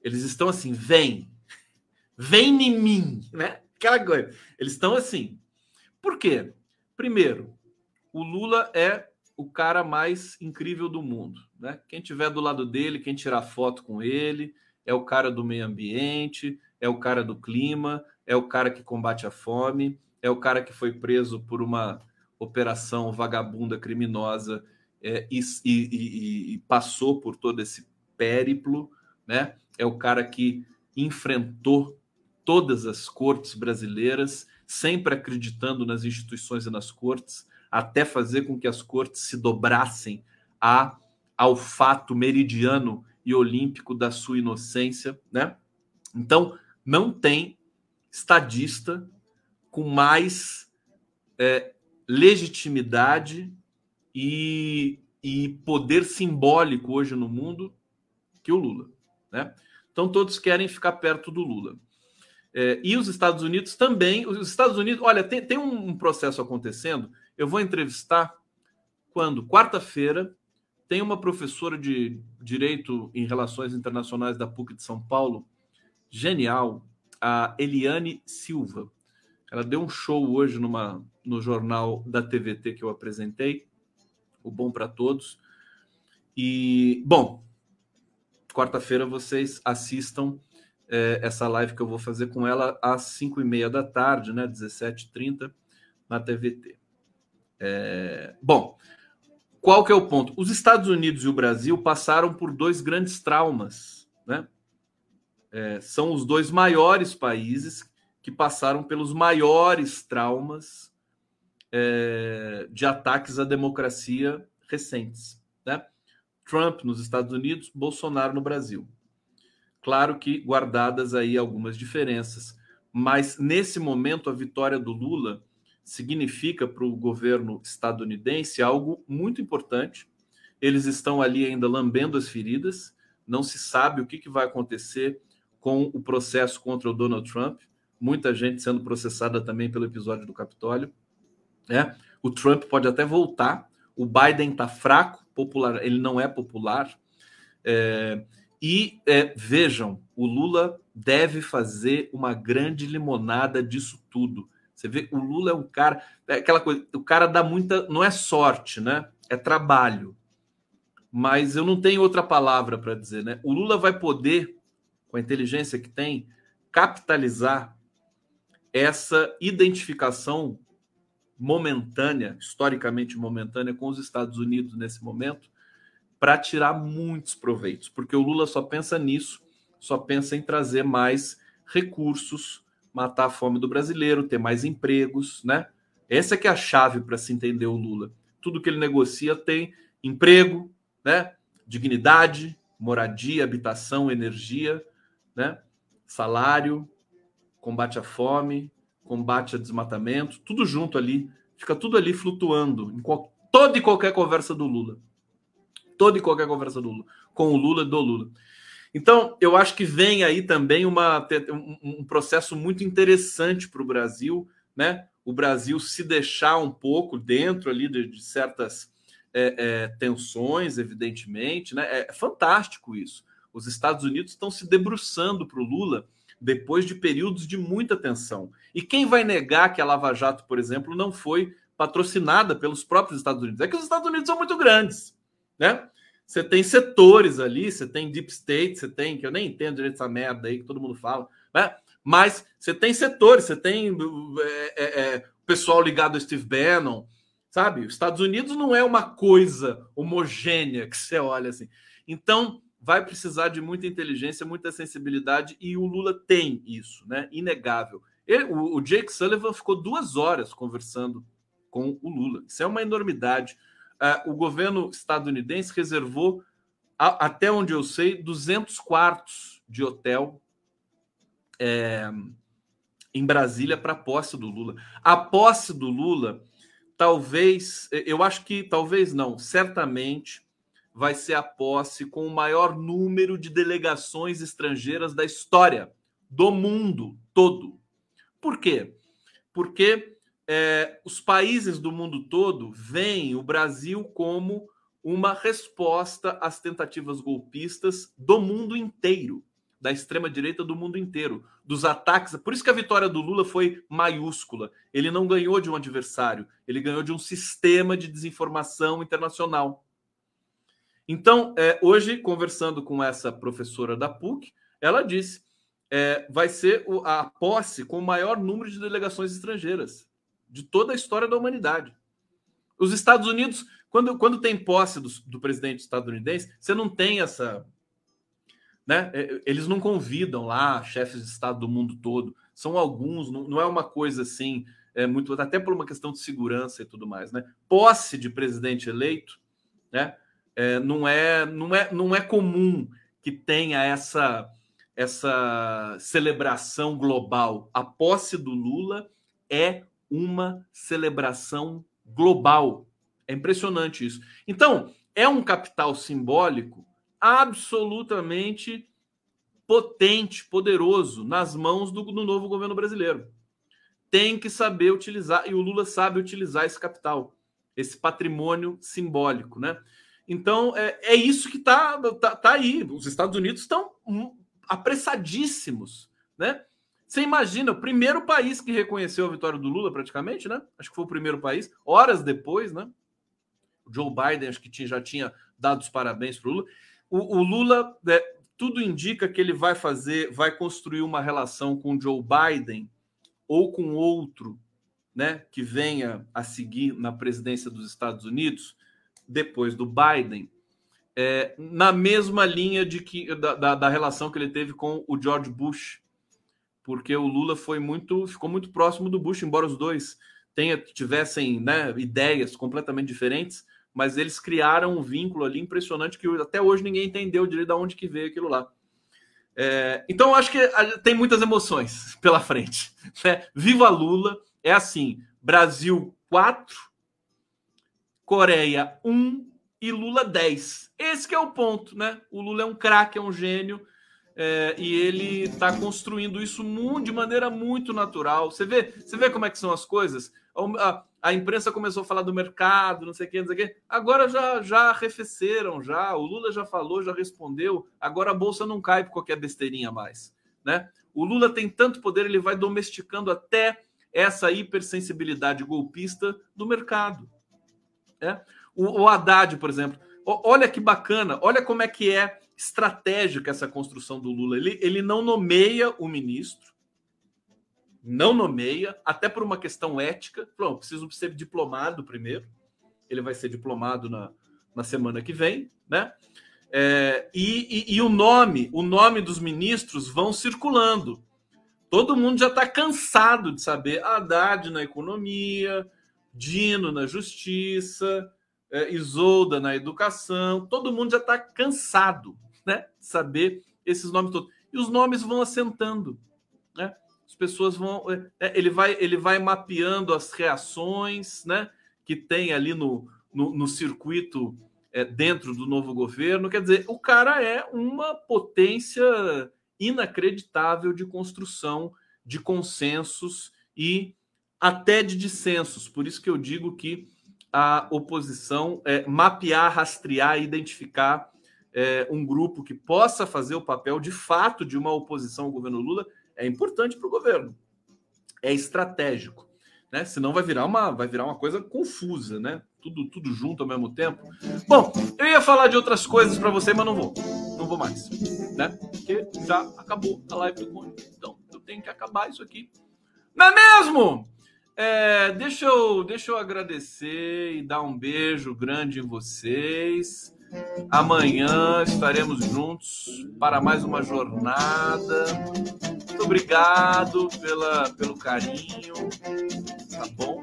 Eles estão assim, vem, vem em mim, né? Aquela coisa. Eles estão assim. Por quê? Primeiro, o Lula é o cara mais incrível do mundo. Né? Quem tiver do lado dele, quem tirar foto com ele, é o cara do meio ambiente, é o cara do clima, é o cara que combate a fome, é o cara que foi preso por uma operação vagabunda criminosa é, e, e, e, passou por todo esse périplo, né? É o cara que enfrentou todas as cortes brasileiras, sempre acreditando nas instituições e nas cortes, até fazer com que as cortes se dobrassem a, ao fato meridiano e olímpico da sua inocência, né? Então, não tem estadista com mais é, legitimidade e, e poder simbólico hoje no mundo que o Lula, né? Então todos querem ficar perto do Lula. É, e os Estados Unidos também. Os Estados Unidos, olha, tem, tem um processo acontecendo. Eu vou entrevistar quando? Quarta-feira, tem uma professora de Direito em Relações Internacionais da PUC de São Paulo, genial, a Eliane Silva. Ela deu um show hoje numa, no jornal da TVT que eu apresentei, o Bom para Todos. E, bom, quarta-feira vocês assistam é, essa live que eu vou fazer com ela às 5 e meia da tarde, né, 17h30, na TVT. É, bom, qual que é o ponto? Os Estados Unidos e o Brasil passaram por dois grandes traumas, né? É, são os dois maiores países que passaram pelos maiores traumas é, de ataques à democracia recentes, né? Trump nos Estados Unidos, Bolsonaro no Brasil. Claro que guardadas aí algumas diferenças, mas nesse momento a vitória do Lula significa para o governo estadunidense algo muito importante. Eles estão ali ainda lambendo as feridas, não se sabe o que, que vai acontecer com o processo contra o Donald Trump. Muita gente sendo processada também pelo episódio do Capitólio. Né? O Trump pode até voltar. O Biden está fraco, popular, ele não é popular. É, e é, vejam, o Lula deve fazer uma grande limonada disso tudo. Você vê, o Lula é um cara, é aquela coisa, o cara dá muita, não é sorte, né? É trabalho. Mas eu não tenho outra palavra para dizer, né? O Lula vai poder, com a inteligência que tem, capitalizar essa identificação momentânea, historicamente momentânea, com os Estados Unidos nesse momento, para tirar muitos proveitos, porque o Lula só pensa nisso, só pensa em trazer mais recursos, matar a fome do brasileiro, ter mais empregos, né? Essa é que é a chave para se entender o Lula. Tudo que ele negocia tem emprego, né? Dignidade, moradia, habitação, energia, né? Salário, combate à fome, combate a desmatamento, tudo junto ali, fica tudo ali flutuando em qual, toda e qualquer conversa do Lula toda e qualquer conversa do Lula, com o Lula do Lula. Então, eu acho que vem aí também uma, um, processo muito interessante para o Brasil, né? O Brasil se deixar um pouco dentro ali de, de certas é, é, tensões, evidentemente, né? É, é fantástico isso. Os Estados Unidos estão se debruçando para o Lula depois de períodos de muita tensão. E quem vai negar que a Lava Jato, por exemplo, não foi patrocinada pelos próprios Estados Unidos? É que os Estados Unidos são muito grandes, né? Você tem setores ali, você tem deep state, você tem, que eu nem entendo direito essa merda aí que todo mundo fala, né? Mas você tem setores, você tem é, é, é, pessoal ligado ao Steve Bannon, sabe? Os Estados Unidos não é uma coisa homogênea que você olha assim. Então, vai precisar de muita inteligência, muita sensibilidade, e o Lula tem isso, né? Inegável. Ele, o, o Jake Sullivan ficou duas horas conversando com o Lula. Isso é uma enormidade uh, o governo estadunidense reservou, a, até onde eu sei, 200 quartos de hotel é, em Brasília para a posse do Lula. A posse do Lula, talvez, eu acho que talvez não, certamente vai ser a posse com o maior número de delegações estrangeiras da história do mundo todo. Por quê? Porque é, os países do mundo todo veem o Brasil como uma resposta às tentativas golpistas do mundo inteiro, da extrema-direita do mundo inteiro, dos ataques. Por isso que a vitória do Lula foi maiúscula. Ele não ganhou de um adversário, ele ganhou de um sistema de desinformação internacional. Então, é, hoje, conversando com essa professora da PUC, ela disse é, vai ser a posse com o maior número de delegações estrangeiras de toda a história da humanidade. Os Estados Unidos, quando, quando tem posse do, do presidente estadunidense, você não tem essa. Né? É, eles não convidam lá chefes de Estado do mundo todo. São alguns, não, não é uma coisa assim, é muito até por uma questão de segurança e tudo mais. Né? Posse de presidente eleito né? É, não, é, não, é, não é comum que tenha essa essa celebração global. A posse do Lula é uma celebração global. É impressionante isso. Então, é um capital simbólico absolutamente potente, poderoso nas mãos do, do novo governo brasileiro. Tem que saber utilizar, e o Lula sabe utilizar esse capital, esse patrimônio simbólico, né? Então, é, é isso que está tá, tá aí. Os Estados Unidos estão apressadíssimos, né? Você imagina, o primeiro país que reconheceu a vitória do Lula, praticamente, né? Acho que foi o primeiro país, horas depois, né? O Joe Biden, acho que tinha, já tinha dado os parabéns para o Lula. O Lula, é, tudo indica que ele vai fazer, vai construir uma relação com Joe Biden ou com outro, né, que venha a seguir na presidência dos Estados Unidos depois do Biden, é, na mesma linha de que da, da, da, relação que ele teve com o George Bush, porque o Lula foi muito ficou muito próximo do Bush, embora os dois tenha, tivessem né, ideias completamente diferentes, mas eles criaram um vínculo ali impressionante que até hoje ninguém entendeu direito de onde que veio aquilo lá. É, então acho que tem muitas emoções pela frente. Né? Viva Lula! É assim: Brasil 4, Coreia 1, e Lula 10. Esse é o ponto, né? O Lula é um craque, é um gênio, é, e ele está construindo isso de maneira muito natural. Você vê, você vê como é que são as coisas? A, a imprensa começou a falar do mercado, não sei o que, não sei o que. Agora já, já arrefeceram, já. O Lula já falou, já respondeu. Agora a bolsa não cai por qualquer besteirinha mais, né? O Lula tem tanto poder, ele vai domesticando até essa hipersensibilidade golpista do mercado. É? O, o Haddad, por exemplo, olha que bacana, olha como é que é estratégica essa construção do Lula. Ele, ele não nomeia o ministro, não nomeia, até por uma questão ética. Pronto, preciso ser diplomado primeiro. Ele vai ser diplomado na, na semana que vem, né? É, e, e, e, o nome, o nome dos ministros vão circulando. Todo mundo já está cansado de saber Haddad na economia, Dino na justiça, é, Isolda na educação, todo mundo já está cansado né, de saber esses nomes todos. E os nomes vão assentando. Né? As pessoas vão. É, é, ele, vai, ele vai mapeando as reações né, que tem ali no, no, no circuito é, dentro do novo governo. Quer dizer, o cara é uma potência inacreditável de construção de consensos e até de dissensos. Por isso que eu digo que a oposição é, mapear, rastrear, identificar é, um grupo que possa fazer o papel de fato de uma oposição ao governo Lula é importante para o governo. É estratégico. Né? Senão vai virar uma vai virar uma coisa confusa, né? Tudo, tudo junto ao mesmo tempo. Bom, eu ia falar de outras coisas para você, mas não vou. Não vou mais. Né? Porque já acabou a live do Conde. Então eu tenho que acabar isso aqui. Não é mesmo? É, deixa, eu, deixa eu agradecer e dar um beijo grande em vocês. Amanhã estaremos juntos para mais uma jornada. Muito obrigado pela, pelo carinho, tá bom?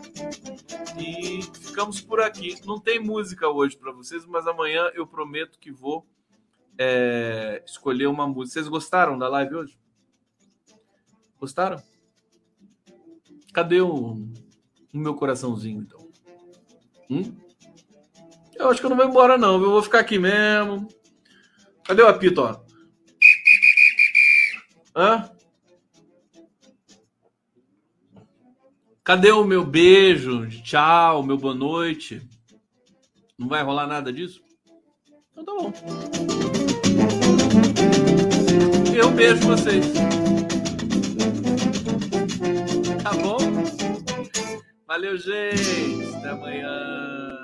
E ficamos por aqui. Não tem música hoje para vocês, mas amanhã eu prometo que vou é, escolher uma música. Vocês gostaram da live hoje? Gostaram? Cadê o, o meu coraçãozinho, então? Hum? Eu acho que eu não vou embora, não. Eu vou ficar aqui mesmo. Cadê o apito, ó? Hã? Cadê o meu beijo? Tchau, meu boa noite. Não vai rolar nada disso? Então tá bom. Eu beijo vocês. Valeu, gente. Até amanhã.